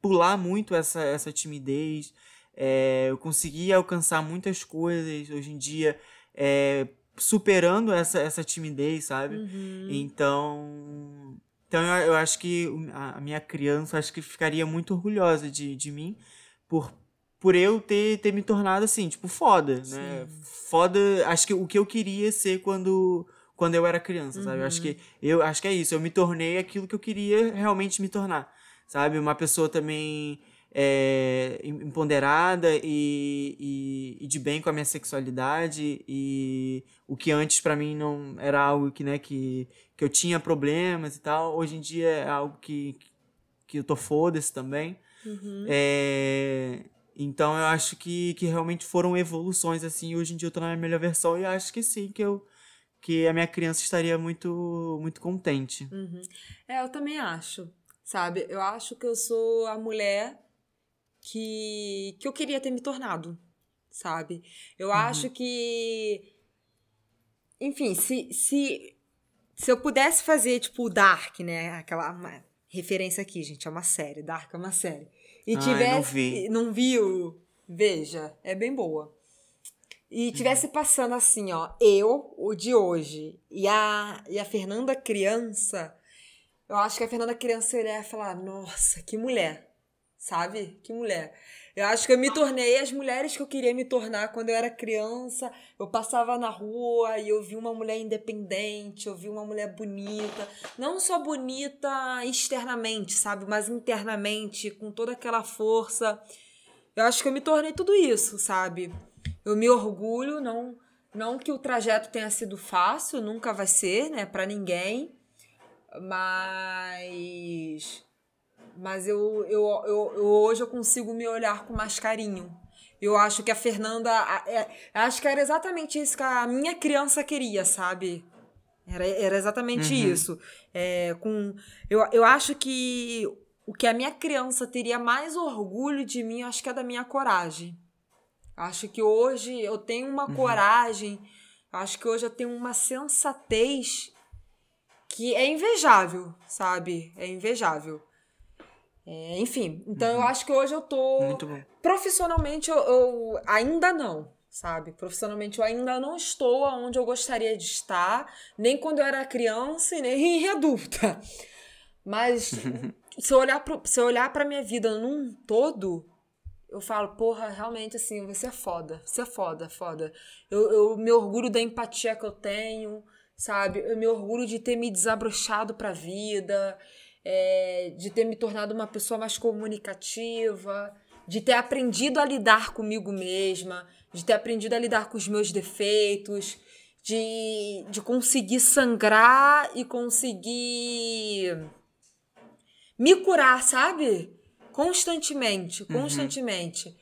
pular muito essa, essa timidez. É, eu consegui alcançar muitas coisas hoje em dia, é, superando essa, essa timidez, sabe? Uhum. Então, então eu, eu acho que a, minha criança acho que ficaria muito orgulhosa de, de mim por, por eu ter, ter me tornado assim, tipo, foda, né? Foda, acho que o que eu queria ser quando quando eu era criança, sabe? Eu acho que eu acho que é isso, eu me tornei aquilo que eu queria realmente me tornar, sabe? Uma pessoa também é, em- empoderada e, e, e de bem com a minha sexualidade e o que antes pra mim não era algo que, né, que, que eu tinha problemas e tal, hoje em dia é algo que, que eu tô foda-se também. Uhum. É, então eu acho que, que realmente foram evoluções assim, hoje em dia eu tô na minha melhor versão e acho que sim, que eu que a minha criança estaria muito muito contente. Uhum. É, eu também acho, sabe? Eu acho que eu sou a mulher que, que eu queria ter me tornado, sabe? Eu acho que. Enfim, se, se, se eu pudesse fazer, tipo, o Dark, né? Aquela uma referência aqui, gente, é uma série. Dark é uma série. E Ai, não tivesse. vi. não viu? Veja, é bem boa. E tivesse passando assim, ó, eu, o de hoje, e a, e a Fernanda criança, eu acho que a Fernanda criança iria falar, nossa, que mulher, sabe? Que mulher. Eu acho que eu me tornei as mulheres que eu queria me tornar quando eu era criança. Eu passava na rua e eu vi uma mulher independente, eu vi uma mulher bonita. Não só bonita externamente, sabe? Mas internamente, com toda aquela força. Eu acho que eu me tornei tudo isso, sabe? Eu me orgulho, não, não que o trajeto tenha sido fácil, nunca vai ser, né, para ninguém, mas mas eu, eu, eu, eu hoje eu consigo me olhar com mais carinho. Eu acho que a Fernanda, é- acho que era exatamente isso que a minha criança queria, sabe? Era, era exatamente Uhum. isso. É, com, eu, eu acho que o que a minha criança teria mais orgulho de mim, acho que é da minha coragem. Acho que hoje eu tenho uma coragem, acho que hoje eu tenho uma sensatez que é invejável, sabe? É invejável. É, enfim, então eu acho que hoje eu tô. Muito bom. Profissionalmente eu, eu ainda não, sabe? Profissionalmente eu ainda não estou onde eu gostaria de estar, nem quando eu era criança e nem adulta. Mas se eu olhar pro, se eu olhar para minha vida num todo, eu falo, porra, realmente assim, você é foda, você é foda, foda. Eu, eu me orgulho da empatia que eu tenho, sabe? Eu me orgulho de ter me desabrochado pra vida, é, de ter me tornado uma pessoa mais comunicativa, de ter aprendido a lidar comigo mesma, de ter aprendido a lidar com os meus defeitos, de, de conseguir sangrar e conseguir me curar, sabe? Constantemente, constantemente.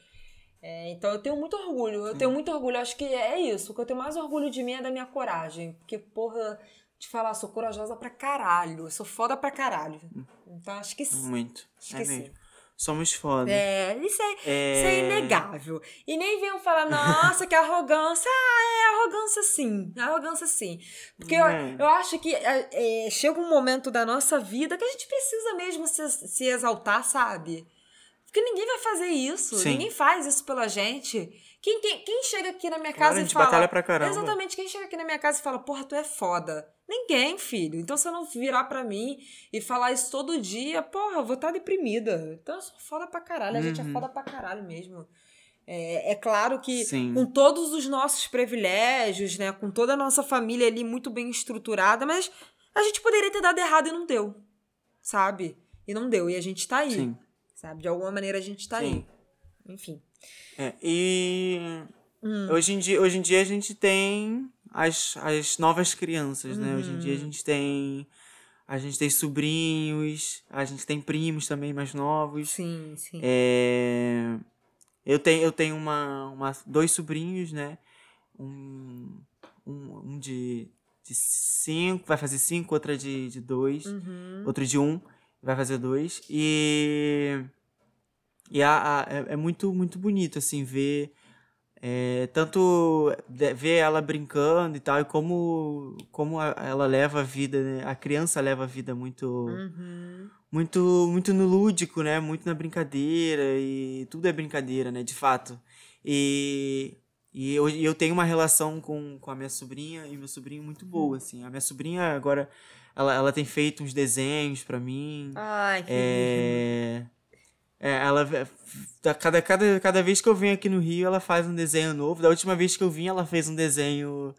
É, então eu tenho muito orgulho, eu tenho muito orgulho. Acho que é isso. O que eu tenho mais orgulho de mim é da minha coragem. Porque, porra, te falar, sou corajosa pra caralho. Eu sou foda pra caralho. Então acho que sim. Muito. Acho É que mesmo. sim. Somos foda. É, isso é, É. isso é inegável. E nem venham falar, nossa, que arrogância. Ah, é arrogância sim. Arrogância sim. Porque eu, É. eu acho que é, é, chega um momento da nossa vida que a gente precisa mesmo se, se exaltar, sabe? Porque ninguém vai fazer isso. Sim. Ninguém faz isso pela gente. Quem, quem, quem chega aqui na minha Claro, casa a e gente fala. batalha pra caramba. Exatamente, quem chega aqui na minha casa e fala, porra, tu é foda. Ninguém, filho. Então, se eu não virar pra mim e falar isso todo dia, porra, eu vou estar deprimida. Então, eu sou foda pra caralho. A gente é Uhum. foda pra caralho mesmo. É, é claro que Sim. com todos os nossos privilégios, né? Com toda a nossa família ali muito bem estruturada, mas a gente poderia ter dado errado e não deu. Sabe? E não deu. E a gente tá aí. Sim. Sabe? De alguma maneira a gente tá Sim. aí. Enfim. É, e Hum. hoje, em dia, hoje em dia a gente tem as, as novas crianças, né? Hoje em Uhum. dia a gente tem. A gente tem sobrinhos, a gente tem primos também mais novos. Sim, sim. É, eu tenho, eu tenho uma, uma, dois sobrinhos, né? Um, um, um de, de cinco, vai fazer cinco, outra de, de dois, Uhum. outro de um, vai fazer dois. E, e a, a- é, é muito, muito bonito, assim, ver. é, tanto ver ela brincando e tal, e como, como a- ela leva a vida, né? A criança leva a vida muito Uhum. muito muito no lúdico, né? Muito na brincadeira e tudo é brincadeira, né? De fato. E, e eu, eu tenho uma relação com, com a minha sobrinha e meu sobrinho muito boa, assim. A minha sobrinha agora, ela, ela tem feito uns desenhos pra mim. Ai, que É, é, ela da- cada, cada, cada vez que eu venho aqui no Rio, ela faz um desenho novo. Da última vez que eu vim, ela fez um desenho.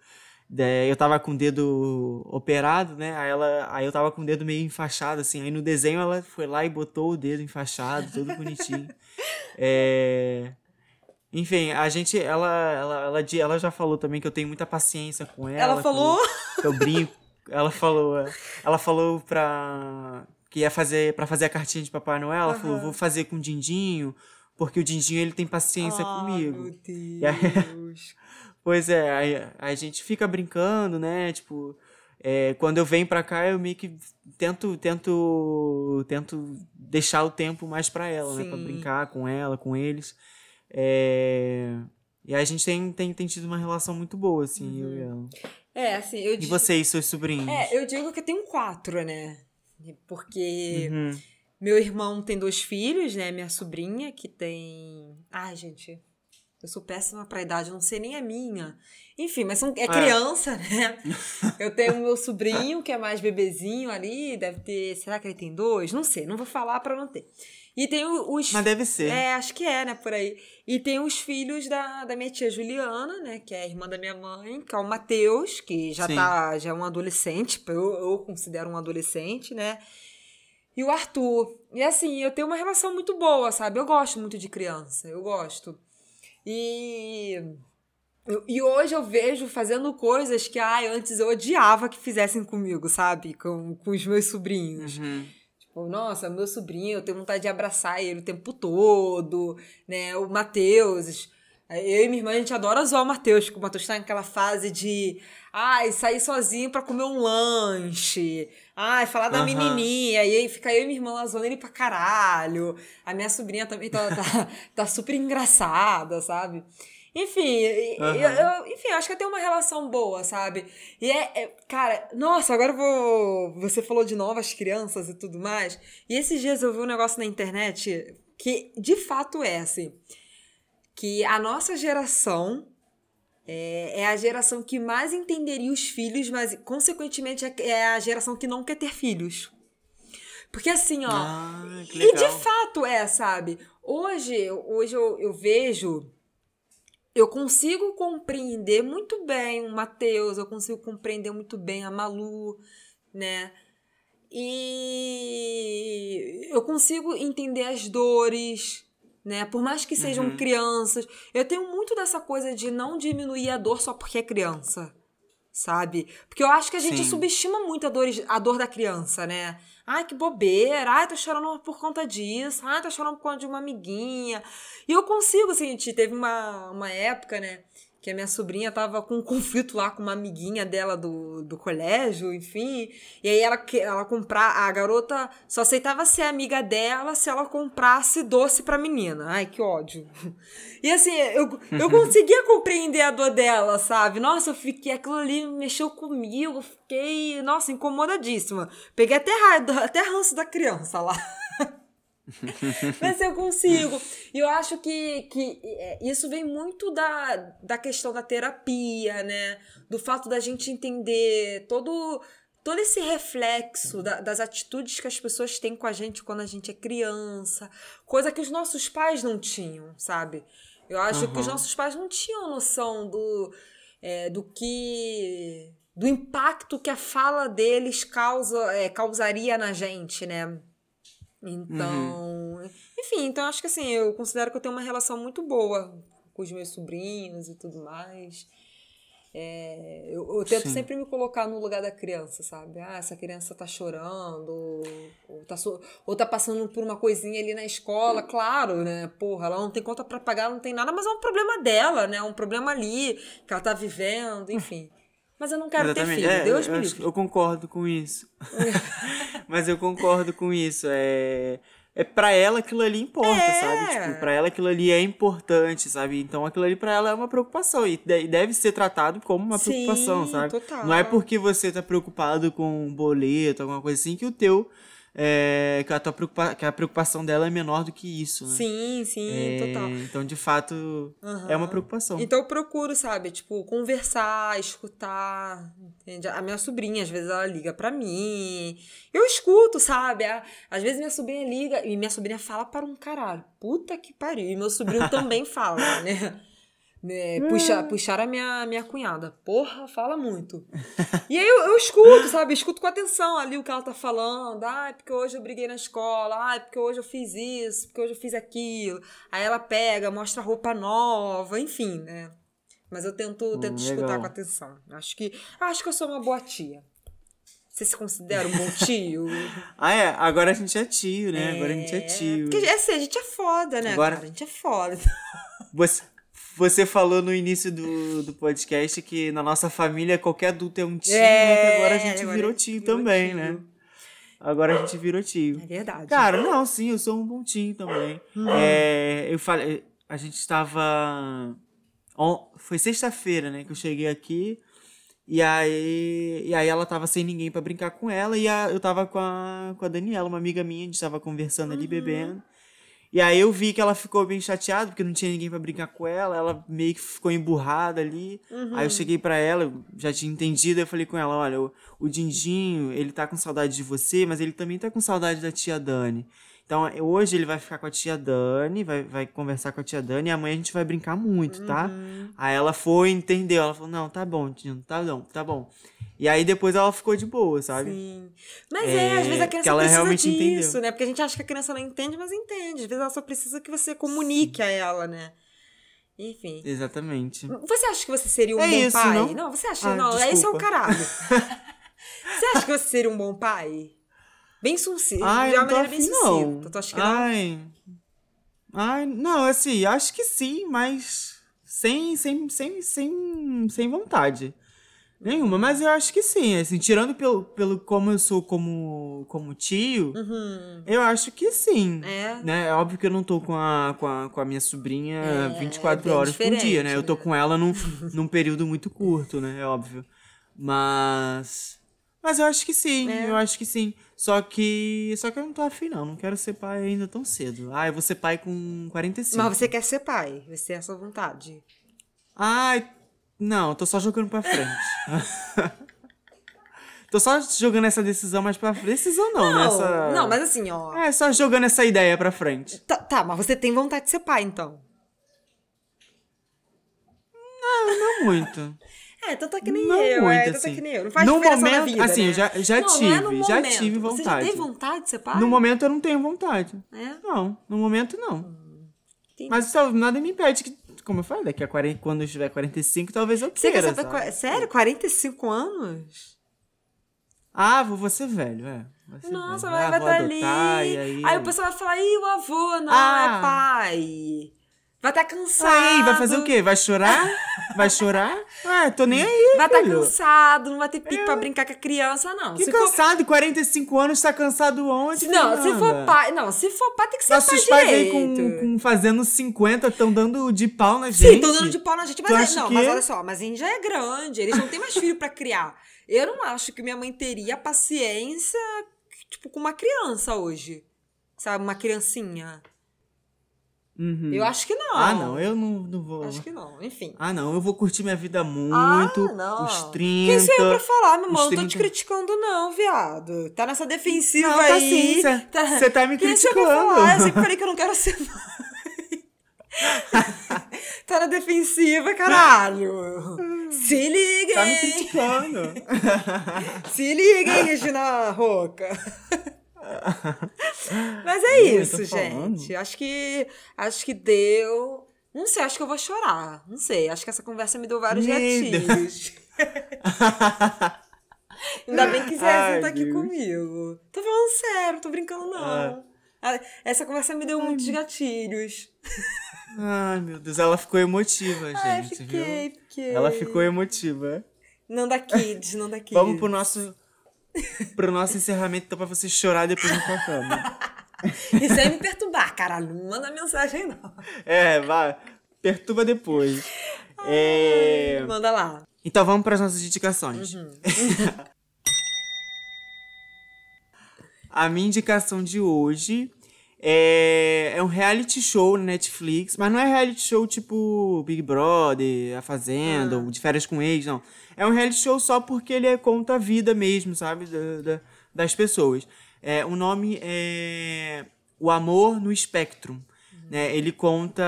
né, eu tava com o dedo operado, né? Aí, ela, aí eu tava com o dedo meio enfaixado, assim. Aí no desenho ela foi lá e botou o dedo enfaixado, tudo bonitinho. É, Enfim, a gente, ela, ela, ela, ela já falou também que eu tenho muita paciência com ela. Ela falou? eu, eu brinco. Ela falou, é. ela falou pra que ia fazer para fazer a cartinha de Papai Noel. Ela falou, Aham. vou fazer com o Dindinho, porque o Dindinho ele tem paciência Ah, comigo. Meu E aí- Deus. Pois é, aí a gente fica brincando, né? Tipo, é, quando eu venho pra cá, eu meio que tento, tento, tento deixar o tempo mais pra ela, né? Pra Sim. brincar com ela, com eles. É, E a gente tem, tem, tem tido uma relação muito boa, assim, eu e ela. É, assim, eu E digo. vocês, seus sobrinhos? É, eu digo que eu tenho quatro, né? Porque Uhum. meu irmão tem dois filhos, né? Minha sobrinha, que tem. Ai, gente. Eu sou péssima pra idade, não sei nem a minha. Enfim, mas são, é criança, né? Eu tenho meu sobrinho, que é mais bebezinho ali, deve ter. Será que ele tem dois? Não sei, não vou falar pra não ter. E tem os. Mas deve ser. É, acho que é, né, por aí. E tem os filhos da, da minha tia Juliana, né, que é a irmã da minha mãe, que é o Matheus, que já Sim. tá, já é um adolescente, eu, eu considero um adolescente, né? E o Arthur. E assim, eu tenho uma relação muito boa, sabe? Eu gosto muito de criança, eu gosto. E e hoje eu vejo fazendo coisas que ai, antes eu odiava que fizessem comigo, sabe? Com, com os meus sobrinhos. Uhum. Tipo, nossa, meu sobrinho, eu tenho vontade de abraçar ele o tempo todo, né? O Matheus. Eu e minha irmã, a gente adora zoar o Matheus, porque o Matheus tá naquela fase de ai, sair sozinho pra comer um lanche. Ai, falar da Aham. menininha. E aí fica eu e minha irmã lá zoando ele pra caralho. A minha sobrinha também tá, tá, tá super engraçada, sabe? Enfim, Aham. eu, eu- enfim, acho que eu tenho uma relação boa, sabe? E é, é- cara, nossa, agora eu vou. Você falou de novas crianças e tudo mais. E esses dias eu vi um negócio na internet que de fato é assim. Que a nossa geração é, é a geração que mais entenderia os filhos, mas consequentemente é- é a geração que não quer ter filhos. Porque assim, ó. Ah, E de fato é, sabe? Hoje, hoje eu, eu vejo, eu consigo compreender muito bem o Matheus, eu consigo compreender muito bem a Malu, né? E eu consigo entender as dores, né? Por mais que sejam Uhum. crianças, eu tenho muito dessa coisa de não diminuir a dor só porque é criança. Sabe? Porque eu acho que a gente Sim. subestima muito a dor, a dor da criança, né? Ai, que bobeira. Ai, tô chorando por conta disso. Ai, tô chorando por conta de uma amiguinha. E eu consigo, gente teve uma, uma época, né? A minha sobrinha tava com um conflito lá com uma amiguinha dela do, do colégio, enfim. E aí ela, que- ela comprar. A garota só aceitava ser amiga dela se ela comprasse doce pra menina. Ai, que ódio. E assim, eu, eu conseguia compreender a dor dela, sabe? Nossa, eu fiquei. Aquilo ali mexeu comigo, eu fiquei, nossa, incomodadíssima. Peguei até até ranço da criança lá. Mas eu consigo. E eu acho que, que é, isso vem muito da, da questão da terapia, né? Do fato da gente entender todo, todo esse reflexo da- das atitudes que as pessoas têm com a gente quando a gente é criança. Coisa que os nossos pais não tinham, sabe? Eu acho que os nossos pais não tinham noção do, é, do que. do impacto que a fala deles causa, é, causaria na gente, né? Então, enfim, então acho que assim, eu considero que eu tenho uma relação muito boa com os meus sobrinhos e tudo mais. É, eu, eu tento Sim. sempre me colocar no lugar da criança, sabe? Ah, essa criança tá chorando, ou, ou tá, so- ou tá passando por uma coisinha ali na escola, claro, né? Porra, ela não tem conta pra pagar, não tem nada, mas é um problema dela, né? Um problema ali que ela tá vivendo, enfim. Mas eu não quero ter Exatamente. filho, É, Deus eu, me livre. eu concordo com isso. Mas eu concordo com isso. É, é para ela aquilo ali importa, É. sabe? Tipo, pra ela aquilo ali é importante, sabe? Então aquilo ali pra ela é uma preocupação e de- deve ser tratado como uma Sim, preocupação, sabe? total. Não é porque você tá preocupado com um boleto, alguma coisa assim, que o teu é, que a tua preocupa, que a preocupação dela é menor do que isso, né? Sim, sim, É, total. Então, de fato, é uma preocupação. Então eu procuro, sabe, tipo, conversar, escutar, entende? A minha sobrinha, às vezes, ela liga pra mim. Eu escuto, sabe? Às vezes minha sobrinha liga e minha sobrinha fala para um caralho. Puta que pariu. E meu sobrinho também fala, né? Né, puxa, puxar a minha, minha cunhada. Porra, fala muito. E aí eu, eu escuto, sabe? Eu escuto com atenção ali o que ela tá falando. Ah, é porque hoje eu briguei na escola. Ah, é porque hoje eu fiz isso. Porque hoje eu fiz aquilo. Aí ela pega, mostra roupa nova, enfim, né? Mas eu tento, tento escutar com atenção. Acho que, acho que eu sou uma boa tia. Você se considera um bom tio? Ah, é? Agora a gente é tio, né? Agora a gente é tio. Porque assim, a gente é foda, né, Agora- cara? A gente é foda. Você, você falou no início do, do podcast que na nossa família qualquer adulto é um tio? Que agora a gente agora virou tio virou também, tio. né? Agora a gente virou tio. É verdade. Cara, não, sim, eu sou um bom tio também. Hum. É, eu falei, a gente estava. Foi sexta-feira, né, que eu cheguei aqui. E aí, e aí ela tava sem ninguém pra brincar com ela. E a- eu tava com a, com a Daniela, uma amiga minha, a gente tava conversando Uhum. ali, bebendo. E aí eu vi que ela ficou bem chateada, porque não tinha ninguém pra brincar com ela. Ela meio que ficou emburrada ali. Uhum. Aí eu cheguei pra ela, já tinha entendido, eu falei com ela, olha, o, o Dindinho, ele tá com saudade de você, mas ele também tá com saudade da tia Dani. Então, eh, hoje ele vai ficar com a tia Dani, vai, vai conversar com a tia Dani, e amanhã a gente vai brincar muito, tá? Uhum. Aí ela foi, entendeu, ela falou, não, tá bom, Dindinho, tá bom, tá bom. E aí depois ela ficou de boa, sabe? Sim. Mas é, É, às vezes a criança ela precisa realmente disso, entendeu. né? Porque a gente acha que a criança não entende, mas entende. Às vezes ela só precisa que você comunique a ela, né? Enfim. Exatamente. Você acha que você seria um É bom isso, pai? não? você acha? Ah, não, esse é o desculpa. caralho. você acha que você seria um bom pai? Bem sucinto. Ai, de uma maneira bem sucinta. Tu acha que não? Ai. Ai, não, assim, acho que sim, mas sem, sem, sem, sem, sem vontade. Nenhuma, mas eu acho que sim, assim, tirando pelo, pelo como eu sou como, como tio, Uhum. eu acho que sim. É. Né? É óbvio que eu não tô com a, com a, com a minha sobrinha É, 24 bem horas por dia, diferente, né? Eu tô né? com ela num, num período muito curto, né? É óbvio. Mas. Mas eu acho que sim, É. eu acho que sim. Só que. Só que eu não tô afim, não. Não quero ser pai ainda tão cedo. Ah, eu vou ser pai com 45. Mas você quer ser pai. Você é a sua vontade. Ai, não, tô só jogando pra frente. tô só jogando essa decisão mais pra frente. Decisão não, né? Essa... não, mas assim, ó. É, só jogando essa ideia pra frente. Tá, tá, mas você tem vontade de ser pai, então. Não muito. É, então tá que nem Não eu, muito, é, então tá assim. que nem eu. Não faz No diferença na momento- vida, assim, né? eu já- já não, Não é tive, já momento. tive Você vontade. já tem vontade de ser pai? No momento eu não tenho vontade. É? Não, no momento não. Entendi. Mas só, nada me impede que, como eu falei, daqui a 40, quando eu tiver 45, talvez eu Você queira, quer saber. Sério? 45 anos? Ah, vou, ser velho, é. Ser Nossa, vai ah, vai vou estar adotar, ali. Aí... Aí o pessoal vai falar, ih, o avô não Ah. é pai. Vai estar cansado. Aí, vai fazer o quê? Vai chorar? Vai chorar? Ué, tô nem aí, Vai estar filho. cansado, não vai ter pique pra brincar com a criança, não. Que se for... cansado, 45 anos, tá cansado onde, Não, se for pai. Não, se for pai, tem que ser Nossos pai pais aí direito. com, com fazendo 50, estão dando de pau na Sim, gente. tô dando de pau na gente, mas é- não, que- mas olha só, mas a gente já é grande, eles não têm mais filho pra criar. Eu não acho que minha mãe teria paciência, tipo, com uma criança hoje. Sabe, uma criancinha. Uhum. Eu acho que não. Ah, não, eu não, não vou. Acho que não, enfim. Ah, não, eu vou curtir minha vida muito. Ah, não. Os 30. Quem sou eu pra falar, meu irmão? Não tô te 30. criticando, não, viado. Tá nessa defensiva Não, tá aí. sim, cê- cê tá me Quem sou eu pra criticando. falar? Eu sempre falei que eu não quero ser mãe. tá na defensiva, caralho. Se liga, Tá me criticando. Se liga, hein, Regina Roca. Mas é eu isso, gente. Acho que acho que deu. Não sei, acho que eu vou chorar. Não sei, acho que essa conversa me deu vários Meu gatilhos. Ainda bem que Ai, Zezinho tá aqui Deus. comigo. Tô falando sério, não tô brincando, não. Ah, Essa conversa me deu muitos gatilhos. Ai, meu Deus, ela ficou emotiva, Ai, gente, fiquei, viu? fiquei. Ela ficou emotiva. Não da Kids, não da Kids. Vamos pro nosso pro nosso encerramento, então, pra você chorar depois na sua cama. Isso aí me perturbar, caralho. Não manda mensagem, não. É, vai. Perturba depois. É, Manda lá. Então vamos para as nossas indicações. Uhum. A minha indicação de hoje é, é um reality show na Netflix, mas não é reality show tipo Big Brother, A Fazenda, Ah. ou De Férias com Ex, não. É um reality show só porque ele é, conta a vida mesmo, sabe? Da- da- das pessoas. É, o nome é O Amor no Espectro. Né? Ele conta.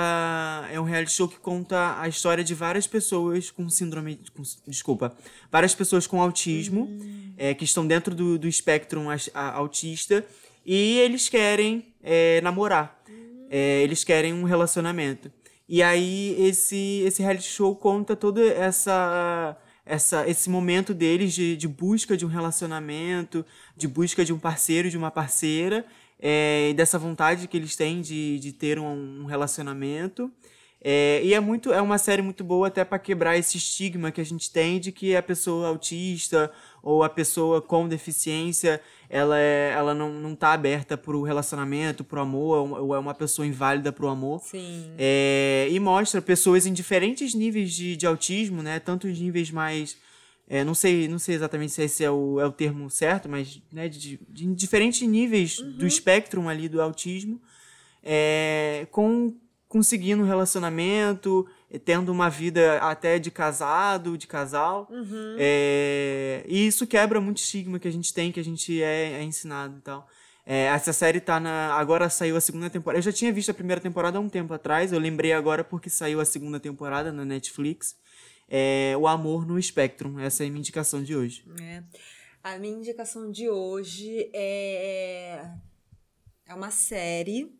É um reality show que conta a história de várias pessoas com síndrome. Com, desculpa. Várias pessoas com autismo, é, que estão dentro do, do espectro autista, e eles querem é, namorar. É, eles querem um relacionamento. E aí, esse, esse reality show conta todo essa, essa, esse momento deles de, de busca de um relacionamento, de busca de um parceiro, de uma parceira, é, dessa vontade que eles têm de, de ter um, um relacionamento. É, e é muito é uma série muito boa até para quebrar esse estigma que a gente tem de que a pessoa autista ou a pessoa com deficiência ela, é, ela não, não tá aberta pro relacionamento, pro amor, ou- é uma pessoa inválida pro amor. Sim. É, e mostra pessoas em diferentes níveis de, de autismo, né? Tanto os níveis mais. é, não, sei, não sei exatamente se esse é o, é o termo certo, mas né, de, de diferentes níveis do espectro ali do autismo, é, com conseguindo um relacionamento, eh, tendo uma vida até de casado, de casal. É, e isso quebra muito estigma que a gente tem, que a gente é, é ensinado e tal. É, essa série tá na. Agora saiu a segunda temporada. Eu já tinha visto a primeira temporada há um tempo atrás. Eu lembrei agora porque saiu a segunda temporada na Netflix. É, o Amor no Spectrum. Essa é a minha indicação de hoje. É. A minha indicação de hoje é é uma série,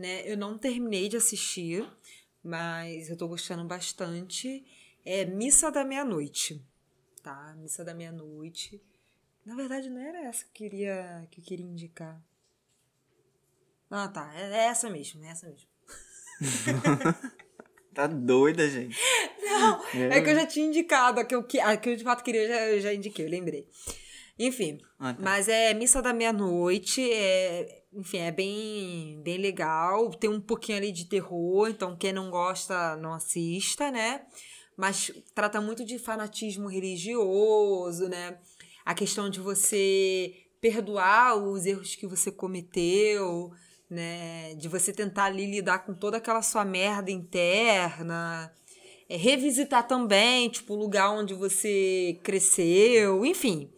né? Eu não terminei de assistir, mas eu tô gostando bastante. É Missa da Meia-Noite, tá? Missa da Meia-Noite. Na verdade, não era essa que eu queria, que eu queria indicar. Ah, tá. É é essa mesmo, é essa mesmo. Tá doida, gente. Não, é que eu já tinha indicado. A que eu, a que eu de fato queria, eu já, eu já indiquei, eu lembrei. Enfim, Ah, tá. mas é Missa da Meia-Noite, é, enfim, é bem, bem legal. Tem um pouquinho ali de terror, então quem não gosta, não assista, né? Mas trata muito de fanatismo religioso, né? A questão de você perdoar os erros que você cometeu, né? De você tentar ali lidar com toda aquela sua merda interna. É, revisitar também, tipo, o lugar onde você cresceu, enfim.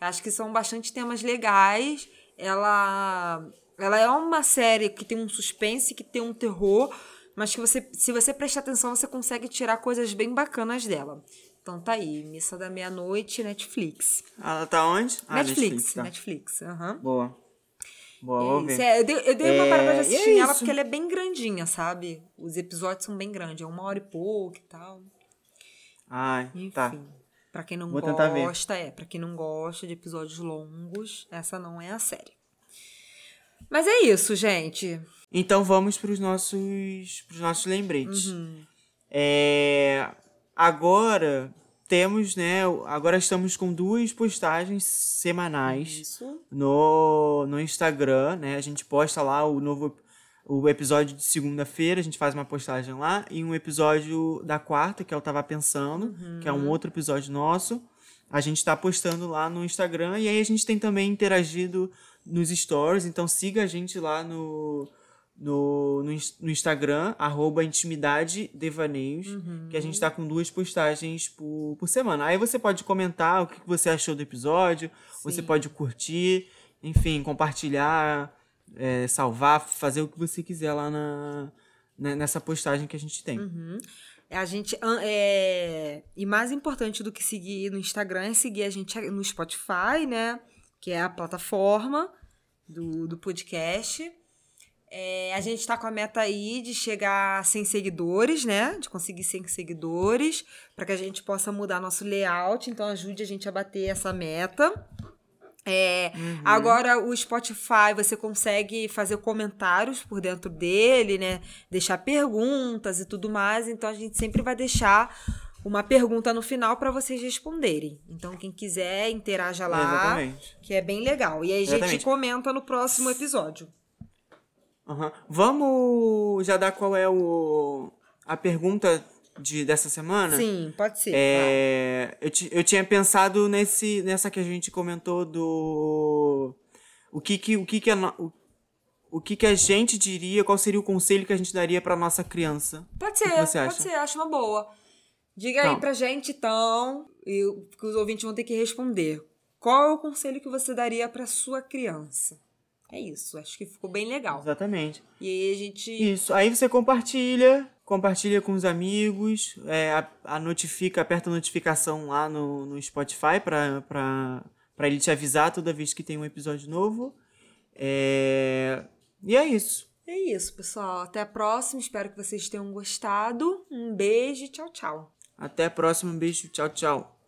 Acho que são bastante temas legais. Ela, ela é uma série que tem um suspense, que tem um terror, mas que você, se você prestar atenção, você consegue tirar coisas bem bacanas dela. Então tá aí, Missa da Meia-Noite, Netflix. Ela tá onde? Ah, Netflix, tá. Netflix, aham. Boa. Boa, É vou ver. é, eu dei, eu dei uma É, parada de e é assistir nela isso. porque ela é bem grandinha, sabe? Os episódios são bem grandes, é uma hora e pouco e tal. Ai, Enfim, tá. Pra quem não Vou gosta, é, pra quem não gosta de episódios longos, essa não é a série. Mas é isso, gente. Então vamos pros nossos, pros nossos lembretes. Uhum. É, agora temos, né? Agora estamos com duas postagens semanais Isso. no, no Instagram, né? A gente posta lá o novo o episódio de segunda-feira, a gente faz uma postagem lá, e um episódio da quarta, que eu tava pensando, que é um outro episódio nosso. a gente tá postando lá no Instagram. E aí a gente tem também interagido nos stories. Então siga a gente lá no, no, no, no Instagram, arroba intimidade devaneios, que a gente tá com duas postagens por, por semana. Aí você pode comentar o que você achou do episódio, você Sim. pode curtir, enfim, compartilhar, é, salvar, fazer o que você quiser lá na, né, nessa postagem que a gente tem. A gente. É... E mais importante do que seguir no Instagram é seguir a gente no Spotify, né? Que é a plataforma do, do podcast. É, a gente tá com a meta aí de chegar a 100 seguidores, né? De conseguir 100 seguidores, para que a gente possa mudar nosso layout. Então, ajude a gente a bater essa meta. É, Agora, o Spotify, você consegue fazer comentários por dentro dele, né? Deixar perguntas e tudo mais. Então, a gente sempre vai deixar uma pergunta no final para vocês responderem. Então, quem quiser, interaja lá, Exatamente. que é bem legal. E aí, a gente Exatamente. comenta no próximo episódio. Aham. Vamos já dar qual é o, a pergunta de, dessa semana? Sim, pode ser. É, eu, eu tinha pensado nesse, nessa que a gente comentou do. O que que, o que, que, a, o, o que que a gente diria, qual seria o conselho que a gente daria pra nossa criança? Pode ser, pode acha? ser, acho uma boa. Diga aí Então. pra gente, então, e que os ouvintes vão ter que responder. Qual é o conselho que você daria pra sua criança? É isso, acho que ficou bem legal. Exatamente. E aí a gente. Isso. Aí você compartilha, compartilha com os amigos, é, a, a notifica, aperta a notificação lá no, no Spotify pra ele te avisar toda vez que tem um episódio novo. É, e é isso. É isso, pessoal. Até a próxima. Espero que vocês tenham gostado. Um beijo e tchau, tchau. Até a próxima. Um beijo. Tchau, tchau.